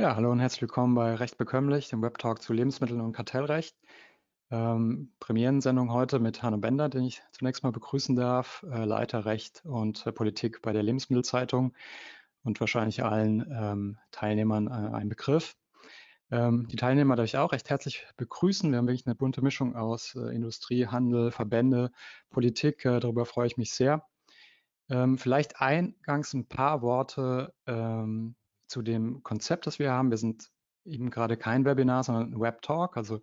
Ja, hallo und herzlich willkommen bei Recht bekömmlich, dem Webtalk zu Lebensmitteln und Kartellrecht. Ähm, Premierensendung heute mit Hanno Bender, den ich zunächst mal begrüßen darf, äh, Leiter Recht und äh, Politik bei der Lebensmittelzeitung und wahrscheinlich allen ähm, Teilnehmern äh, ein Begriff. Ähm, die Teilnehmer darf ich auch recht herzlich begrüßen. Wir haben wirklich eine bunte Mischung aus äh, Industrie, Handel, Verbände, Politik. Äh, darüber freue ich mich sehr. Ähm, vielleicht eingangs ein paar Worte ähm, zu dem Konzept, das wir haben. Wir sind eben gerade kein Webinar, sondern ein Web-Talk, also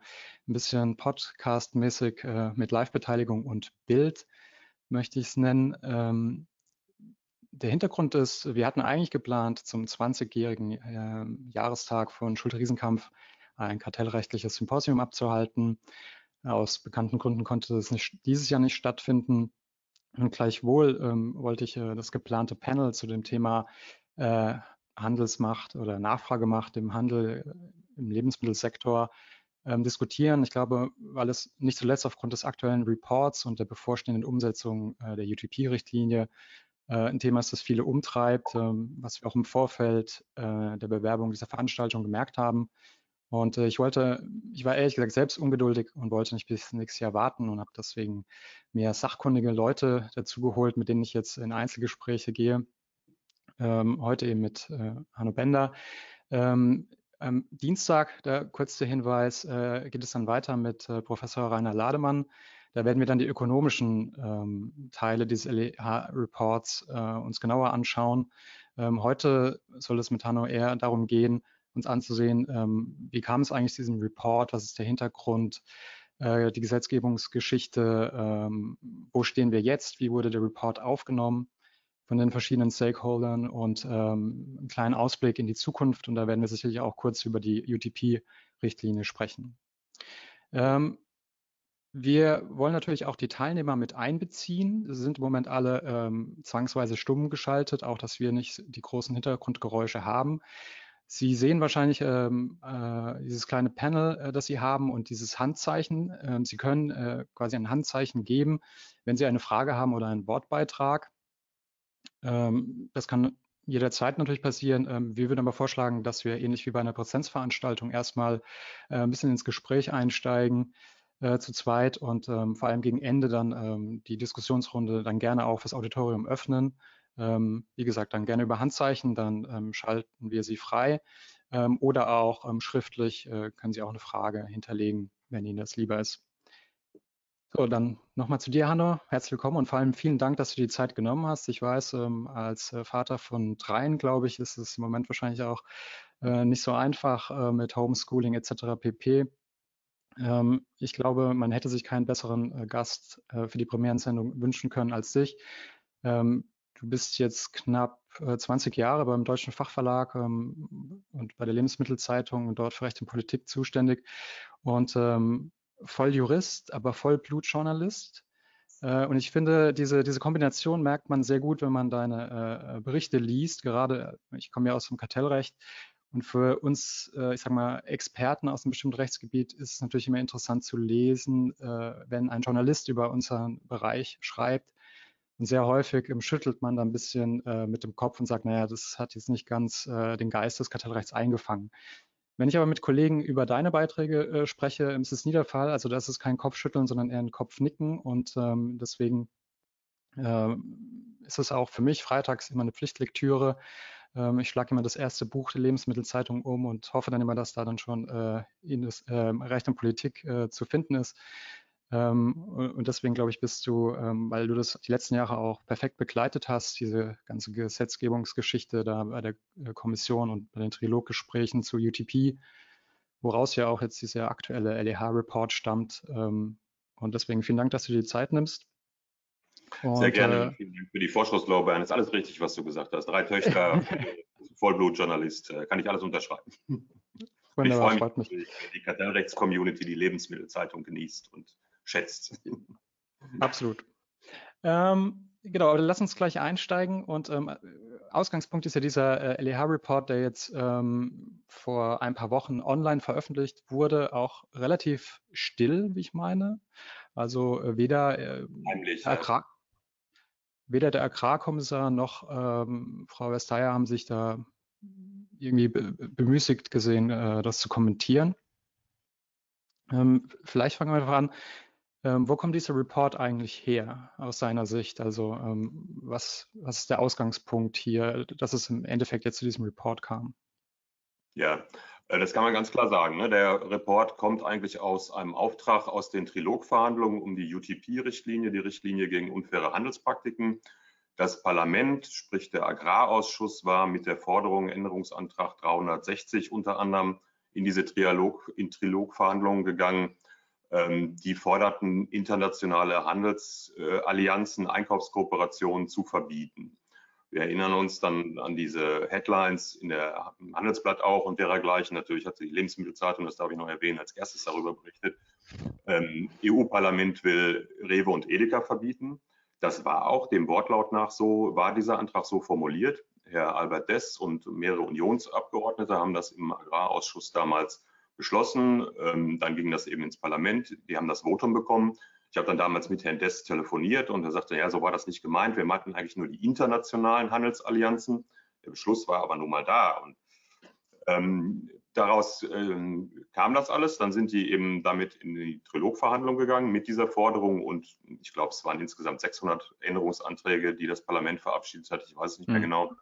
ein bisschen Podcast-mäßig äh, mit Live-Beteiligung und Bild möchte ich es nennen. Ähm, der Hintergrund ist, wir hatten eigentlich geplant, zum 20-jährigen äh, Jahrestag von Schulter-Riesenkampf ein kartellrechtliches Symposium abzuhalten. Aus bekannten Gründen konnte es nicht, dieses Jahr nicht stattfinden. Und gleichwohl ähm, wollte ich äh, das geplante Panel zu dem Thema äh, Handelsmacht oder Nachfragemacht im Handel, äh, im Lebensmittelsektor ähm, diskutieren. Ich glaube, weil es nicht zuletzt aufgrund des aktuellen Reports und der bevorstehenden Umsetzung äh, der UTP-Richtlinie äh, ein Thema ist, das viele umtreibt, ähm, was wir auch im Vorfeld äh, der Bewerbung dieser Veranstaltung gemerkt haben. Und äh, ich wollte, ich war ehrlich gesagt selbst ungeduldig und wollte nicht bis nächstes Jahr warten und habe deswegen mehr sachkundige Leute dazu geholt, mit denen ich jetzt in Einzelgespräche gehe ähm, heute eben mit äh, Hanno Bender. Ähm, am Dienstag, der kurze Hinweis, äh, geht es dann weiter mit äh, Professor Rainer Lademann. Da werden wir dann die ökonomischen ähm, Teile dieses LEH-Reports äh, uns genauer anschauen. Ähm, heute soll es mit Hanno eher darum gehen, uns anzusehen, ähm, wie kam es eigentlich zu diesem Report, was ist der Hintergrund, äh, die Gesetzgebungsgeschichte, ähm, wo stehen wir jetzt, wie wurde der Report aufgenommen von den verschiedenen Stakeholdern und ähm, einen kleinen Ausblick in die Zukunft. Und da werden wir sicherlich auch kurz über die UTP-Richtlinie sprechen. Ähm, wir wollen natürlich auch die Teilnehmer mit einbeziehen. Sie sind im Moment alle ähm, zwangsweise stumm geschaltet, auch dass wir nicht die großen Hintergrundgeräusche haben. Sie sehen wahrscheinlich ähm, äh, dieses kleine Panel, äh, das Sie haben und dieses Handzeichen. Ähm, Sie können äh, quasi ein Handzeichen geben, wenn Sie eine Frage haben oder einen Wortbeitrag. Ähm, das kann jederzeit natürlich passieren. Ähm, wir würden aber vorschlagen, dass wir ähnlich wie bei einer Präsenzveranstaltung erstmal äh, ein bisschen ins Gespräch einsteigen äh, zu zweit und ähm, vor allem gegen Ende dann ähm, die Diskussionsrunde dann gerne auch fürs Auditorium öffnen. Ähm, wie gesagt, dann gerne über Handzeichen, dann ähm, schalten wir sie frei oder auch schriftlich äh, können Sie auch eine Frage hinterlegen, wenn Ihnen das lieber ist. So, dann nochmal zu dir, Hanno. Herzlich willkommen und vor allem vielen Dank, dass du die Zeit genommen hast. Ich weiß, ähm, als äh, Vater von dreien, glaube ich, ist es im Moment wahrscheinlich auch äh, nicht so einfach äh, mit Homeschooling etc. pp. Ähm, ich glaube, man hätte sich keinen besseren äh, Gast äh, für die Premierensendung wünschen können als dich. Ähm, du bist jetzt knapp 20 äh, Jahre beim Deutschen Fachverlag ähm, und bei der Lebensmittelzeitung und dort für Recht und Politik zuständig. Und voll Jurist, aber voll Blutjournalist. Äh, und ich finde, diese, diese Kombination merkt man sehr gut, wenn man deine äh, Berichte liest. Gerade, ich komme ja aus dem Kartellrecht. Und für uns, äh, ich sage mal, Experten aus einem bestimmten Rechtsgebiet ist es natürlich immer interessant zu lesen, äh, wenn ein Journalist über unseren Bereich schreibt. Und sehr häufig schüttelt man da ein bisschen äh, mit dem Kopf und sagt, naja, das hat jetzt nicht ganz äh, den Geist des Kartellrechts eingefangen. Wenn ich aber mit Kollegen über deine Beiträge äh, spreche, ist es nie der Fall. Also das ist kein Kopfschütteln, sondern eher ein Kopfnicken. Und ähm, deswegen äh, ist es auch für mich freitags immer eine Pflichtlektüre. Ähm, ich schlage immer das erste Buch der Lebensmittelzeitung um und hoffe dann immer, dass da dann schon äh, in das, äh, Recht und Politik äh, zu finden ist. Ähm, und deswegen glaube ich, bist du, ähm, weil du das die letzten Jahre auch perfekt begleitet hast, diese ganze Gesetzgebungsgeschichte da bei der äh, Kommission und bei den Triloggesprächen zu UTP, woraus ja auch jetzt dieser aktuelle LEH-Report stammt. Ähm, und deswegen vielen Dank, dass du dir die Zeit nimmst. Und, Sehr gerne. Äh, vielen Dank für die Vorschusslorbeeren. Ist alles richtig, was du gesagt hast. Drei Töchter, Vollblutjournalist, äh, kann ich alles unterschreiben. Wunderbar, ich freue mich, mich. die Kartellrechts-Community die Lebensmittelzeitung genießt und schätzt. Absolut. Ähm, genau, aber lass uns gleich einsteigen. Und ähm, Ausgangspunkt ist ja dieser äh, LEH-Report, der jetzt ähm, vor ein paar Wochen online veröffentlicht wurde, auch relativ still, wie ich meine. Also äh, weder, äh, Agrar, weder der Agrarkommissar noch ähm, Frau Vestager haben sich da irgendwie bemüßigt gesehen, äh, das zu kommentieren. Ähm, vielleicht fangen wir einfach an. Ähm, wo kommt dieser Report eigentlich her aus seiner Sicht? Also ähm, was, was ist der Ausgangspunkt hier, dass es im Endeffekt jetzt zu diesem Report kam? Ja, äh, das kann man ganz klar sagen. Ne? Der Report kommt eigentlich aus einem Auftrag aus den Trilogverhandlungen um die UTP-Richtlinie, die Richtlinie gegen unfaire Handelspraktiken. Das Parlament, sprich der Agrarausschuss, war mit der Forderung Änderungsantrag 360 unter anderem in diese Trialog, in Trilogverhandlungen gegangen. Ähm, die forderten internationale Handelsallianzen, Einkaufskooperationen zu verbieten. Wir erinnern uns dann an diese Headlines in der im Handelsblatt auch und dergleichen. Natürlich hat die Lebensmittelzeitung, das darf ich noch erwähnen, als erstes darüber berichtet. Ähm, EU-Parlament will Rewe und Edeka verbieten. Das war auch dem Wortlaut nach so, war dieser Antrag so formuliert. Herr Albert Dess und mehrere Unionsabgeordnete haben das im Agrarausschuss damals beschlossen. Ähm, dann ging das eben ins Parlament. Die haben das Votum bekommen. Ich habe dann damals mit Herrn Dess telefoniert und er sagte, ja, so war das nicht gemeint. Wir meinten eigentlich nur die internationalen Handelsallianzen. Der Beschluss war aber nun mal da. Und ähm, daraus ähm, kam das alles. Dann sind die eben damit in die Trilogverhandlung gegangen mit dieser Forderung und ich glaube, es waren insgesamt 600 Änderungsanträge, die das Parlament verabschiedet hat. Ich weiß es nicht mehr mhm. genau.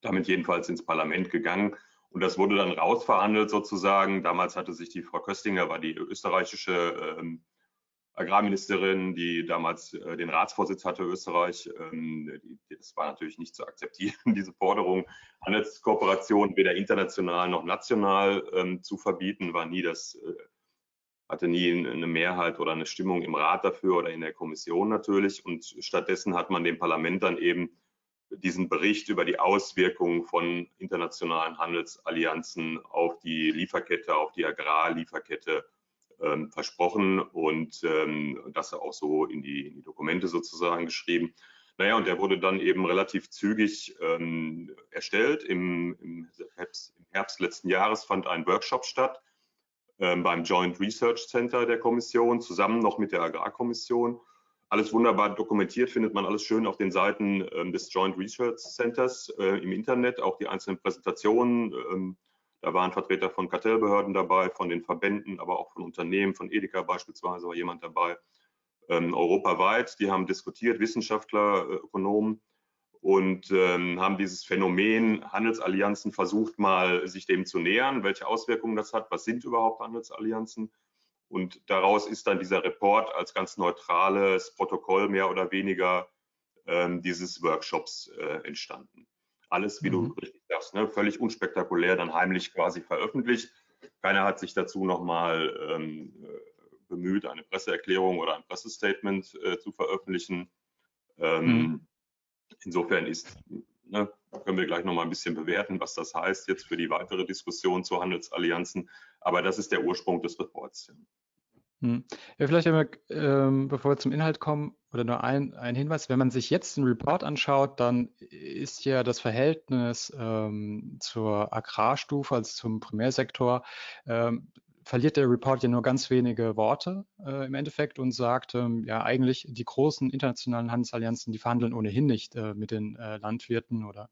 Damit jedenfalls ins Parlament gegangen. Und das wurde dann rausverhandelt sozusagen. Damals hatte sich die Frau Köstinger, war die österreichische ähm, Agrarministerin, die damals äh, den Ratsvorsitz hatte, Österreich. Ähm, die, das war natürlich nicht zu akzeptieren, diese Forderung, Handelskooperation weder international noch national ähm, zu verbieten, war nie das, äh, hatte nie eine Mehrheit oder eine Stimmung im Rat dafür oder in der Kommission natürlich. Und stattdessen hat man dem Parlament dann eben diesen Bericht über die Auswirkungen von internationalen Handelsallianzen auf die Lieferkette, auf die Agrarlieferkette ähm, versprochen und ähm, das auch so in die, in die, Dokumente sozusagen geschrieben. Naja, und der wurde dann eben relativ zügig ähm, erstellt. Im, im, Herbst, Im, Herbst, letzten Jahres fand ein Workshop statt ähm, beim Joint Research Center der Kommission, zusammen noch mit der Agrarkommission. Alles wunderbar dokumentiert, findet man alles schön auf den Seiten ähm, des Joint Research Centers äh, im Internet, auch die einzelnen Präsentationen ähm, da waren Vertreter von Kartellbehörden dabei, von den Verbänden, aber auch von Unternehmen, von Edeka beispielsweise war jemand dabei, ähm, europaweit. Die haben diskutiert, Wissenschaftler, äh, Ökonomen und ähm, haben dieses Phänomen Handelsallianzen versucht, mal sich dem zu nähern, welche Auswirkungen das hat, was sind überhaupt Handelsallianzen. Und daraus ist dann dieser Report als ganz neutrales Protokoll mehr oder weniger ähm, dieses Workshops äh, entstanden. Alles, wie mhm. du richtig sagst, ne, völlig unspektakulär, dann heimlich quasi veröffentlicht. Keiner hat sich dazu nochmal ähm, äh, bemüht, eine Presseerklärung oder ein Pressestatement äh, zu veröffentlichen. Ähm, mhm. Insofern ist, ne, können wir gleich nochmal ein bisschen bewerten, was das heißt jetzt für die weitere Diskussion zu Handelsallianzen. Aber das ist der Ursprung des Reports. Hm. Ja, vielleicht einmal, ähm, bevor wir zum Inhalt kommen, oder nur ein, ein Hinweis, wenn man sich jetzt den Report anschaut, dann ist ja das Verhältnis ähm, zur Agrarstufe, also zum Primärsektor, ähm, verliert der Report ja nur ganz wenige Worte äh, im Endeffekt und sagt, ähm, ja eigentlich die großen internationalen Handelsallianzen, die verhandeln ohnehin nicht äh, mit den äh, Landwirten oder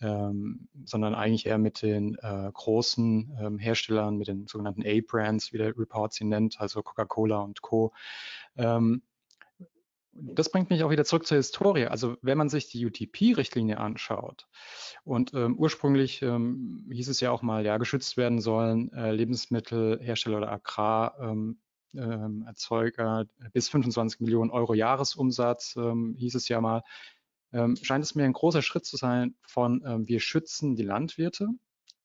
ähm, sondern eigentlich eher mit den äh, großen ähm, Herstellern, mit den sogenannten A-Brands, wie der Report sie nennt, also Coca-Cola und Co. Ähm, das bringt mich auch wieder zurück zur Historie. Also wenn man sich die UTP-Richtlinie anschaut und ähm, ursprünglich ähm, hieß es ja auch mal, ja, geschützt werden sollen äh, Lebensmittelhersteller oder Agrarerzeuger ähm, bis 25 Millionen Euro Jahresumsatz, ähm, hieß es ja mal ähm, scheint es mir ein großer Schritt zu sein von ähm, wir schützen die Landwirte.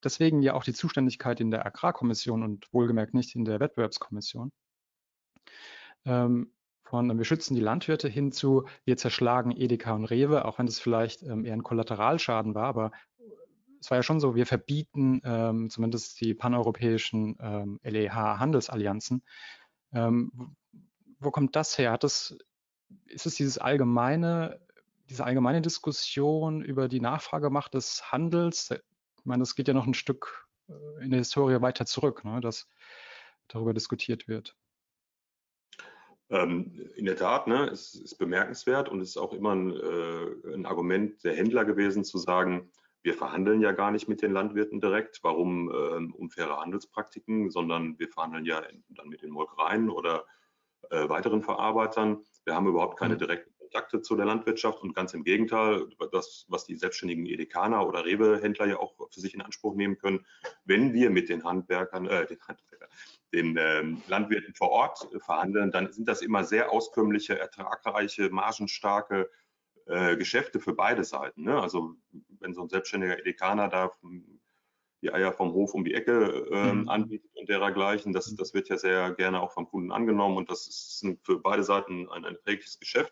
Deswegen ja auch die Zuständigkeit in der Agrarkommission und wohlgemerkt nicht in der Wettbewerbskommission. Ähm, von äh, wir schützen die Landwirte hin zu wir zerschlagen Edeka und Rewe, auch wenn das vielleicht ähm, eher ein Kollateralschaden war, aber es war ja schon so, wir verbieten ähm, zumindest die paneuropäischen ähm, LEH-Handelsallianzen. Ähm, wo kommt das her? Hat das, ist es dieses allgemeine diese allgemeine Diskussion über die Nachfragemacht des Handels, äh, ich meine, das geht ja noch ein Stück äh, in der Historie weiter zurück, ne, dass darüber diskutiert wird. Ähm, in der Tat, ne, es ist bemerkenswert und es ist auch immer ein, äh, ein, Argument der Händler gewesen, zu sagen, wir verhandeln ja gar nicht mit den Landwirten direkt. Warum ähm, unfaire Handelspraktiken, sondern wir verhandeln ja dann mit den Molkereien oder äh, weiteren Verarbeitern. Wir haben überhaupt keine mhm. direkten Kontakte zu der Landwirtschaft und ganz im Gegenteil, das, was die selbstständigen Edekaner oder Rewe-Händler ja auch für sich in Anspruch nehmen können, wenn wir mit den Handwerkern, äh, den, Handwerker, den ähm, Landwirten vor Ort verhandeln, dann sind das immer sehr auskömmliche, ertragreiche, margenstarke äh, Geschäfte für beide Seiten. Ne? Also wenn so ein selbstständiger Edekaner da die Eier vom Hof um die Ecke äh, mhm. anbietet und dergleichen, das, das wird ja sehr gerne auch vom Kunden angenommen und das ist für beide Seiten ein, ein erträgliches Geschäft.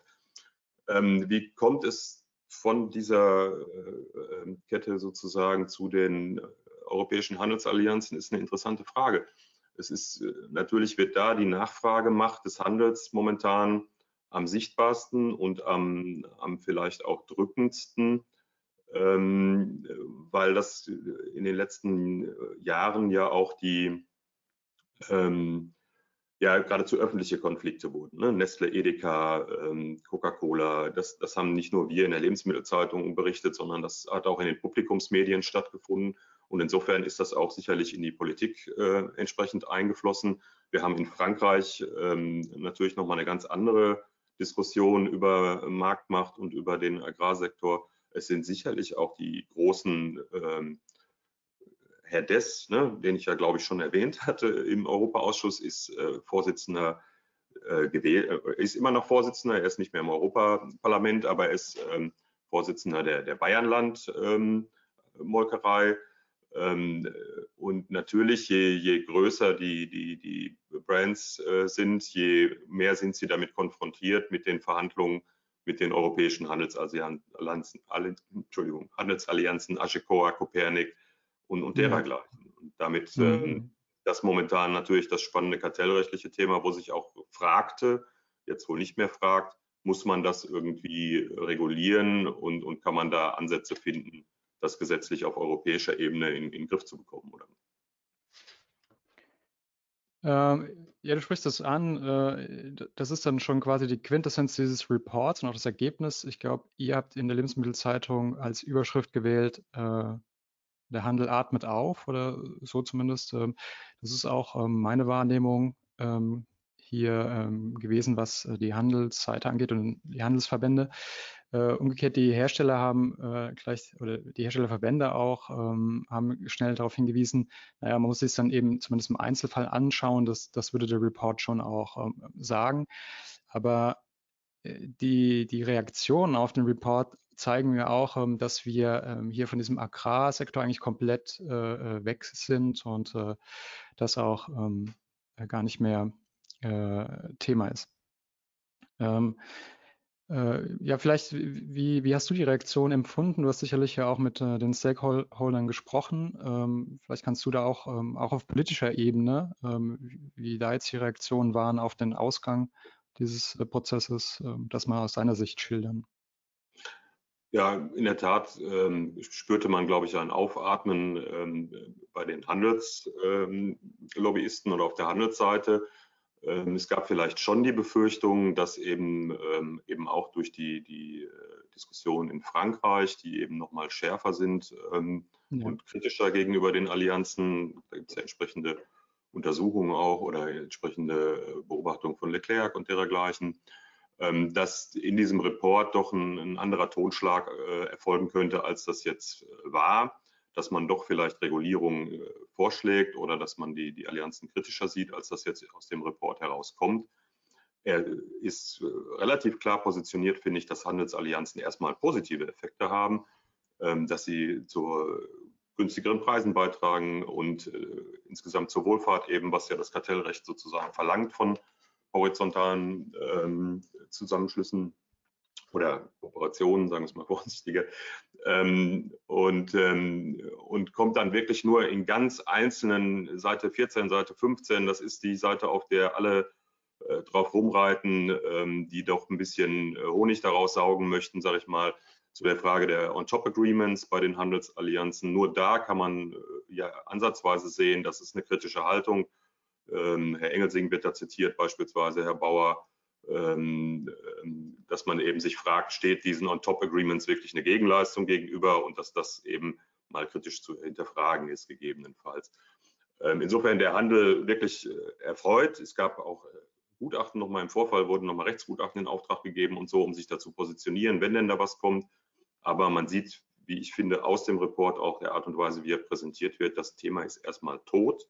Ähm, wie kommt es von dieser äh, ähm, Kette sozusagen zu den europäischen Handelsallianzen, ist eine interessante Frage. Es ist äh, natürlich wird da die Nachfragemacht des Handels momentan am sichtbarsten und am, am vielleicht auch drückendsten, ähm, weil das in den letzten Jahren ja auch die ähm, ja geradezu öffentliche Konflikte wurden. Ne? Nestle, Edeka, ähm, Coca-Cola, das, das haben nicht nur wir in der Lebensmittelzeitung berichtet, sondern das hat auch in den Publikumsmedien stattgefunden. Und insofern ist das auch sicherlich in die Politik äh, entsprechend eingeflossen. Wir haben in Frankreich ähm, natürlich nochmal eine ganz andere Diskussion über Marktmacht und über den Agrarsektor. Es sind sicherlich auch die großen ähm, Herr Dess, ne, den ich ja, glaube ich, schon erwähnt hatte im Europaausschuss, ist äh, Vorsitzender äh, gewählt, äh, ist immer noch Vorsitzender, er ist nicht mehr im Europaparlament, aber er ist ähm, Vorsitzender der, der Bayernland ähm. Ähm, und natürlich, je, je größer die, die, die Brands äh, sind, je mehr sind sie damit konfrontiert mit den Verhandlungen mit den europäischen Handelsallianzen, Entschuldigung, Handelsallianzen, Aschekoa, Kopernik und, und dergleichen. Und damit ähm, das momentan natürlich das spannende kartellrechtliche Thema, wo sich auch fragte, jetzt wohl nicht mehr fragt, muss man das irgendwie regulieren und, und kann man da Ansätze finden, das gesetzlich auf europäischer Ebene in, in den Griff zu bekommen, oder? Ähm, ja, du sprichst das an. Äh, das ist dann schon quasi die Quintessenz dieses Reports und auch das Ergebnis. Ich glaube, ihr habt in der Lebensmittelzeitung als Überschrift gewählt, äh, der Handel atmet auf oder so zumindest. Ähm, das ist auch ähm, meine Wahrnehmung. Ähm, hier gewesen, was äh, die Handelsseite angeht und die Handelsverbände. Äh, umgekehrt, die Hersteller haben äh, gleich, oder die Herstellerverbände auch, haben schnell darauf hingewiesen, naja, man muss sich dann eben zumindest im Einzelfall anschauen, das, das würde der Report schon auch sagen. Aber die, die Reaktionen auf den Report zeigen mir auch, ähm, dass wir ähm, hier von diesem Agrarsektor eigentlich komplett äh, äh, weg sind und äh, das auch ähm, gar nicht mehr Thema ist. Ja, vielleicht, wie, wie hast du die Reaktion empfunden? Du hast sicherlich ja auch mit den Stakeholdern gesprochen. Vielleicht kannst du da auch, auch auf politischer Ebene, wie da jetzt die Reaktionen waren auf den Ausgang dieses Prozesses, das mal aus deiner Sicht schildern. Ja, in der Tat ähm, spürte man, glaube ich, ein Aufatmen ähm, bei den Handelslobbyisten oder auf der Handelsseite. Ähm, es gab vielleicht schon die Befürchtung, dass eben, ähm, eben auch durch die, die äh, Diskussion in Frankreich, die eben nochmal schärfer sind ähm, ja. und kritischer gegenüber den Allianzen, da gibt es ja entsprechende Untersuchungen auch oder entsprechende äh, Beobachtungen von Leclerc und dergleichen, dass in diesem Report doch ein, ein anderer Tonschlag äh, erfolgen könnte, als das jetzt war dass man doch vielleicht Regulierungen äh, vorschlägt oder dass man die, die Allianzen kritischer sieht, als das jetzt aus dem Report herauskommt. Er ist äh, relativ klar positioniert, finde ich, dass Handelsallianzen erstmal positive Effekte haben, ähm, dass sie zu günstigeren Preisen beitragen und äh, insgesamt zur Wohlfahrt eben, was ja das Kartellrecht sozusagen verlangt von horizontalen ähm, Zusammenschlüssen oder Kooperationen, sagen wir es mal vorsichtiger, ähm, und, ähm, und kommt dann wirklich nur in ganz einzelnen, Seite 14, Seite 15, das ist die Seite, auf der alle äh, drauf rumreiten, ähm, die doch ein bisschen äh, Honig daraus saugen möchten, sage ich mal, zu der Frage der On-Top-Agreements bei den Handelsallianzen. Nur da kann man äh, ja ansatzweise sehen, das ist eine kritische Haltung. Ähm, Herr Engelsing wird da zitiert, beispielsweise Herr Bauer ähm, ähm, dass man eben sich fragt, steht diesen On-Top-Agreements wirklich eine Gegenleistung gegenüber und dass das eben mal kritisch zu hinterfragen ist, gegebenenfalls. Ähm, insofern der Handel wirklich äh, erfreut. Es gab auch äh, Gutachten nochmal im Vorfall, wurden nochmal Rechtsgutachten in Auftrag gegeben und so, um sich dazu positionieren, wenn denn da was kommt. Aber man sieht, wie ich finde, aus dem Report auch der Art und Weise, wie er präsentiert wird, das Thema ist erstmal tot.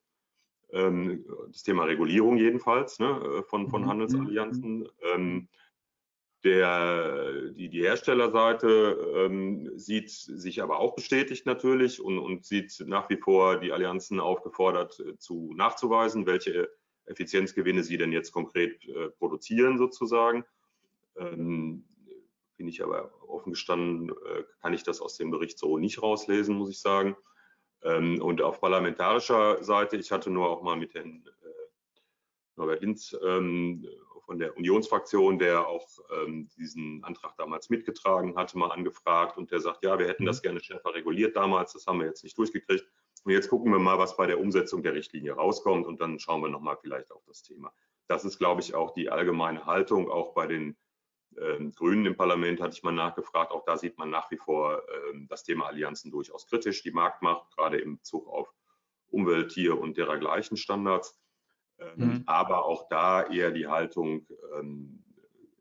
Ähm, das Thema Regulierung jedenfalls ne, äh, von, von mhm. Handelsallianzen. Ähm, der, die, die Herstellerseite ähm, sieht sich aber auch bestätigt natürlich und, und sieht nach wie vor die Allianzen aufgefordert äh, zu nachzuweisen, welche Effizienzgewinne sie denn jetzt konkret äh, produzieren sozusagen. Ähm, bin ich aber offen gestanden, äh, kann ich das aus dem Bericht so nicht rauslesen, muss ich sagen. Ähm, und auf parlamentarischer Seite, ich hatte nur auch mal mit Herrn äh, Norbert Linz ähm, von der Unionsfraktion, der auch ähm, diesen Antrag damals mitgetragen hatte, mal angefragt und der sagt, ja, wir hätten das mhm. gerne schärfer reguliert damals, das haben wir jetzt nicht durchgekriegt. Und jetzt gucken wir mal, was bei der Umsetzung der Richtlinie rauskommt und dann schauen wir nochmal vielleicht auf das Thema. Das ist, glaube ich, auch die allgemeine Haltung, auch bei den Grünen im Parlament hatte ich mal nachgefragt. Auch da sieht man nach wie vor ähm, das Thema Allianzen durchaus kritisch. Die Marktmacht, gerade im Bezug auf Umwelt, Tier und dergleichen Standards. Ähm, mhm. Aber auch da eher die Haltung, ähm,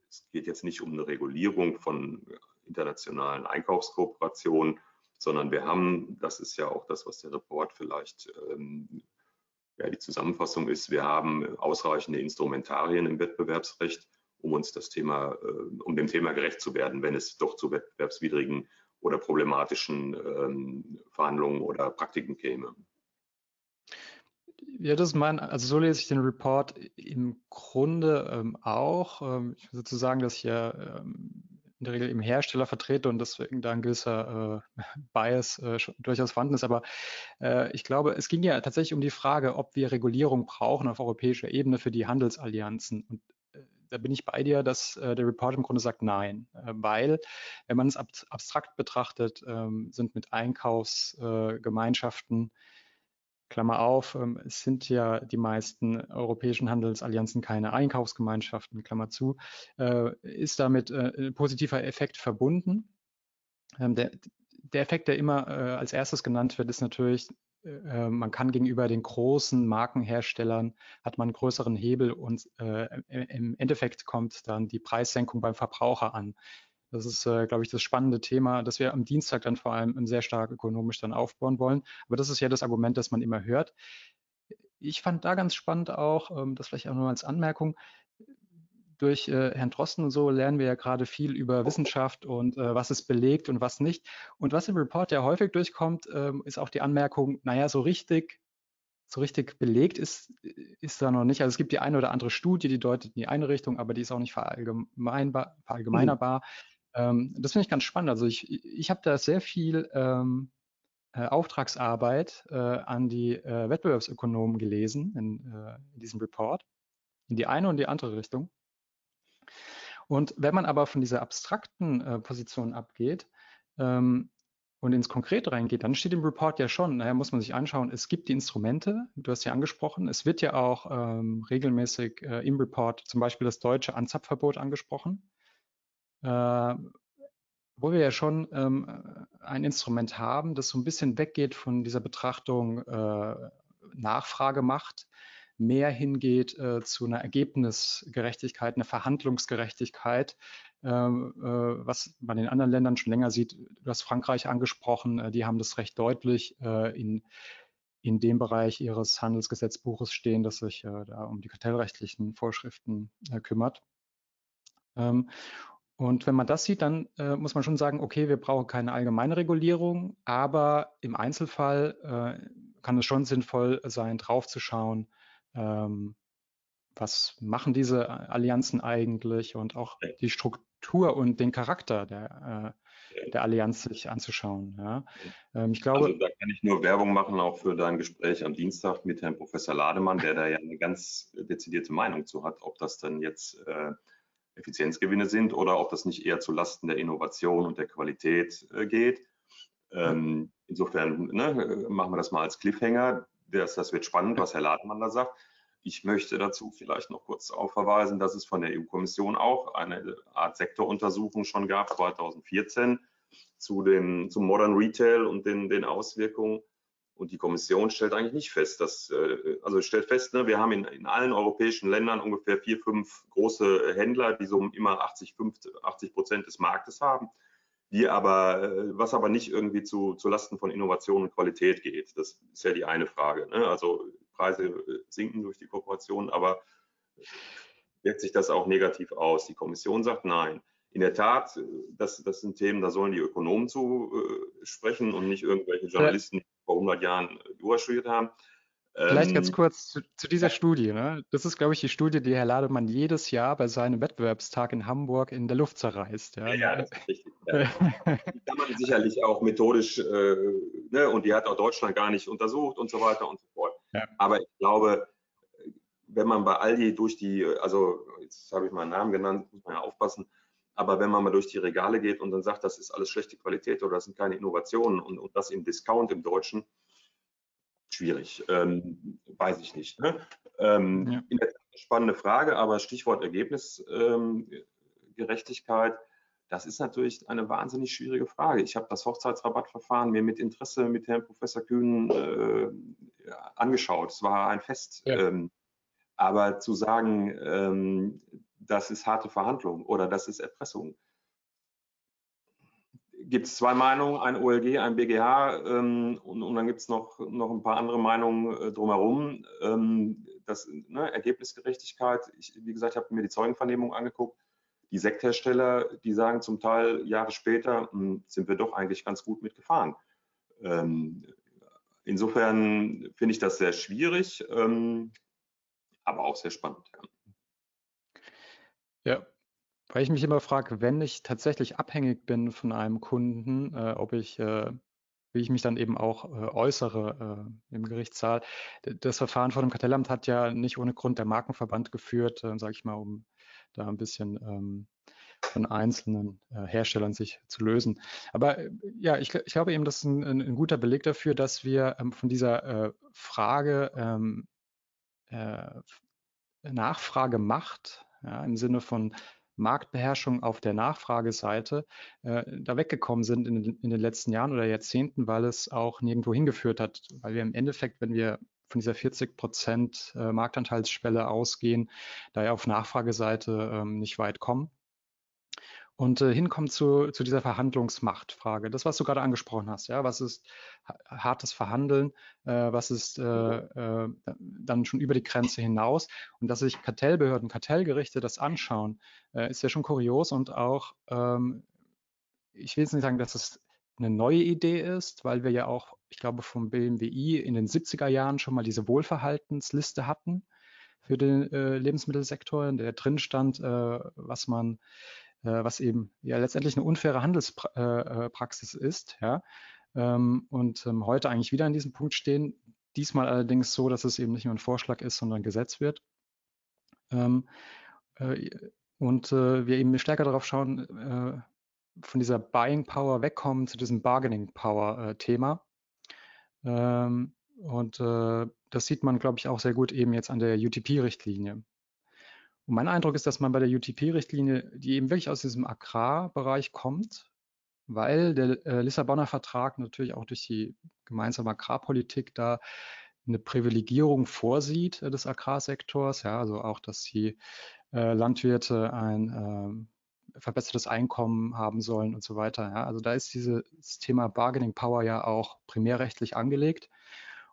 es geht jetzt nicht um eine Regulierung von internationalen Einkaufskooperationen, sondern wir haben, das ist ja auch das, was der Report vielleicht ähm, ja, die Zusammenfassung ist, wir haben ausreichende Instrumentarien im Wettbewerbsrecht, um uns das Thema, äh, um dem Thema gerecht zu werden, wenn es doch zu wettbewerbswidrigen oder problematischen ähm, Verhandlungen oder Praktiken käme. Ja, das ist mein, also so lese ich den Report im Grunde ähm, auch. Ähm, ich würde sozusagen, dass ich ja ähm, in der Regel eben Hersteller vertrete und deswegen da ein gewisser äh, Bias äh, durchaus vorhanden ist. Aber äh, ich glaube, es ging ja tatsächlich um die Frage, ob wir Regulierung brauchen auf europäischer Ebene für die Handelsallianzen. Und da bin ich bei dir, dass äh, der Report im Grunde sagt nein, äh, weil wenn man es ab abstrakt betrachtet, ähm, sind mit Einkaufsgemeinschaften Klammer auf, ähm, es sind ja die meisten europäischen Handelsallianzen keine Einkaufsgemeinschaften, Klammer zu, äh, ist damit äh, ein positiver Effekt verbunden. Ähm, der, der Effekt, der immer äh, als erstes genannt wird, ist natürlich, man kann gegenüber den großen Markenherstellern, hat man einen größeren Hebel und im Endeffekt kommt dann die Preissenkung beim Verbraucher an. Das ist, äh, glaube ich, das spannende Thema, das wir am Dienstag dann vor allem sehr stark ökonomisch dann aufbauen wollen. Aber das ist ja das Argument, das man immer hört. Ich fand da ganz spannend auch, ähm, das vielleicht auch nur als Anmerkung, durch äh, Herrn Drosten und so lernen wir ja gerade viel über Wissenschaft und äh, was ist belegt und was nicht. Und was im Report ja häufig durchkommt, ähm, ist auch die Anmerkung, naja, so richtig, so richtig belegt ist, ist da noch nicht. Also es gibt die eine oder andere Studie, die deutet in die eine Richtung, aber die ist auch nicht verallgemeinbar, verallgemeinerbar. Mhm. Ähm, das finde ich ganz spannend. Also ich, ich habe da sehr viel ähm, äh, Auftragsarbeit äh, an die äh, Wettbewerbsökonomen gelesen in, äh, in, diesem Report, in die eine und die andere Richtung. Und wenn man aber von dieser abstrakten äh, Position abgeht ähm, und ins Konkrete reingeht, dann steht im Report ja schon, naja, muss man sich anschauen, es gibt die Instrumente, du hast ja angesprochen, es wird ja auch ähm, regelmäßig äh, im Report zum Beispiel das deutsche Anzapfverbot angesprochen. Äh, wo wir ja schon ähm, ein Instrument haben, das so ein bisschen weggeht von dieser Betrachtung äh, Nachfragemacht, mehr hingeht äh, zu einer Ergebnisgerechtigkeit, einer Verhandlungsgerechtigkeit, ähm, äh, was man in anderen Ländern schon länger sieht. Du hast Frankreich angesprochen, äh, die haben das recht deutlich äh, in, in dem Bereich ihres Handelsgesetzbuches stehen, das sich äh, da um die kartellrechtlichen Vorschriften kümmert. Ähm, und wenn man das sieht, dann äh, muss man schon sagen, okay, wir brauchen keine allgemeine Regulierung, aber im Einzelfall äh, kann es schon sinnvoll sein, draufzuschauen, ähm, was machen diese Allianzen eigentlich und auch die Struktur und den Charakter der, äh, der Allianz sich anzuschauen. Ja. Ähm, ich glaube, also da kann ich nur Werbung machen, auch für dein Gespräch am Dienstag mit Herrn Professor Lademann, der da ja eine ganz dezidierte Meinung zu hat, ob das dann jetzt äh, Effizienzgewinne sind oder ob das nicht eher zu Lasten der Innovation und der Qualität äh, geht. Ähm, insofern ne, machen wir das mal als Cliffhanger. Das, das wird spannend, was Herr Lademann da sagt. Ich möchte dazu vielleicht noch kurz darauf verweisen, dass es von der EU-Kommission auch eine Art Sektoruntersuchung schon gab, 2014, zu dem, zum Modern Retail und den, den Auswirkungen. Und die Kommission stellt eigentlich nicht fest, dass, äh, also stellt fest, ne, wir haben in, in allen europäischen Ländern ungefähr vier, fünf große Händler, die so immer 80, 50, 80 Prozent des Marktes haben die aber, äh, was aber nicht irgendwie zu, zu Lasten von Innovation und Qualität geht. Das ist ja die eine Frage. Ne? Also Preise äh, sinken durch die Kooperation, aber wirkt sich das auch negativ aus? Die Kommission sagt nein. In der Tat, äh, das, das sind Themen, da sollen die Ökonomen zu äh, sprechen und nicht irgendwelche Journalisten, die vor 100 Jahren Jura studiert haben. Vielleicht ähm, ganz kurz zu, zu dieser Studie. Ne? Das ist, glaube ich, die Studie, die Herr Lademann jedes Jahr bei seinem Wettbewerbstag in Hamburg in der Luft zerreißt. Ja, ja das ist richtig. Ja. die kann man sicherlich auch methodisch, äh, ne? und die hat auch Deutschland gar nicht untersucht und so weiter und so fort. Ja. Aber ich glaube, wenn man bei Aldi durch die, also jetzt habe ich mal einen Namen genannt, muss man ja aufpassen, aber wenn man mal durch die Regale geht und dann sagt, das ist alles schlechte Qualität oder das sind keine Innovationen und, und das im Discount im Deutschen, schwierig. Ähm, weiß ich nicht. Ne? Ähm, ja. Spannende Frage, aber Stichwort Ergebnisgerechtigkeit, ähm, das ist natürlich eine wahnsinnig schwierige Frage. Ich habe das Hochzeitsrabattverfahren mir mit Interesse mit Herrn Professor Kühn äh, angeschaut. Es war ein Fest. Ja. Ähm, aber zu sagen, ähm, das ist harte Verhandlung oder das ist Erpressung, gibt es zwei Meinungen, ein OLG, ein BGH ähm, und, und, dann gibt es noch, noch ein paar andere Meinungen äh, drumherum. Ähm, das, ne, Ergebnisgerechtigkeit, ich, wie gesagt, ich habe mir die Zeugenvernehmung angeguckt. Die Sekthersteller, die sagen zum Teil Jahre später, mh, hm, sind wir doch eigentlich ganz gut mitgefahren. Ähm, insofern finde ich das sehr schwierig, ähm, aber auch sehr spannend. Ja. ja, weil ich mich immer frage, wenn ich tatsächlich abhängig bin von einem Kunden, äh, ob ich, äh, wie ich mich dann eben auch äh, äußere äh, im Gerichtssaal. Das Verfahren vor dem Kartellamt hat ja nicht ohne Grund der Markenverband geführt, äh, sage ich mal, um da ein bisschen ähm, von einzelnen äh, Herstellern sich zu lösen. Aber äh, ja, ich, ich, glaube eben, das ist ein, ein, guter Beleg dafür, dass wir ähm, von dieser Frage ähm, äh, Nachfragemacht ja, im Sinne von Marktbeherrschung auf der Nachfrageseite äh, da weggekommen sind in, in, den letzten Jahren oder Jahrzehnten, weil es auch nirgendwo hingeführt hat. Weil wir im Endeffekt, wenn wir von dieser 40 Prozent äh, Marktanteilsschwelle ausgehen, daher auf Nachfrageseite ähm, nicht weit kommen. Und äh, hinkommen zu, zu dieser Verhandlungsmachtfrage. Das, was du gerade angesprochen hast, ja, was ist hartes Verhandeln, äh, was ist äh, äh, dann schon über die Grenze hinaus. Und dass sich Kartellbehörden, Kartellgerichte das anschauen, äh, ist ja schon kurios und auch, ähm, ich will jetzt nicht sagen, dass es eine neue Idee ist, weil wir ja auch, ich glaube, vom BMWI in den 70er Jahren schon mal diese Wohlverhaltensliste hatten für den äh, Lebensmittelsektor, in der drin stand, äh, was man was eben ja letztendlich eine unfaire Handelspraxis äh, äh, ist, ja, ähm, und ähm, heute eigentlich wieder an diesem Punkt stehen. Diesmal allerdings so, dass es eben nicht nur ein Vorschlag ist, sondern Gesetz wird. Ähm, und wir eben stärker darauf schauen, von dieser Buying Power wegkommen zu diesem Bargaining Power Thema. und das sieht man, glaube ich, auch sehr gut eben jetzt an der UTP-Richtlinie. Und mein Eindruck ist, dass man bei der UTP-Richtlinie, die eben wirklich aus diesem Agrarbereich kommt, weil der äh, Lissabonner Vertrag natürlich auch durch die gemeinsame Agrarpolitik da eine Privilegierung vorsieht äh, des Agrarsektors, ja, also auch, dass die äh, Landwirte ein äh, verbessertes Einkommen haben sollen und so weiter. Ja. Also da ist dieses Thema Bargaining Power ja auch primärrechtlich angelegt.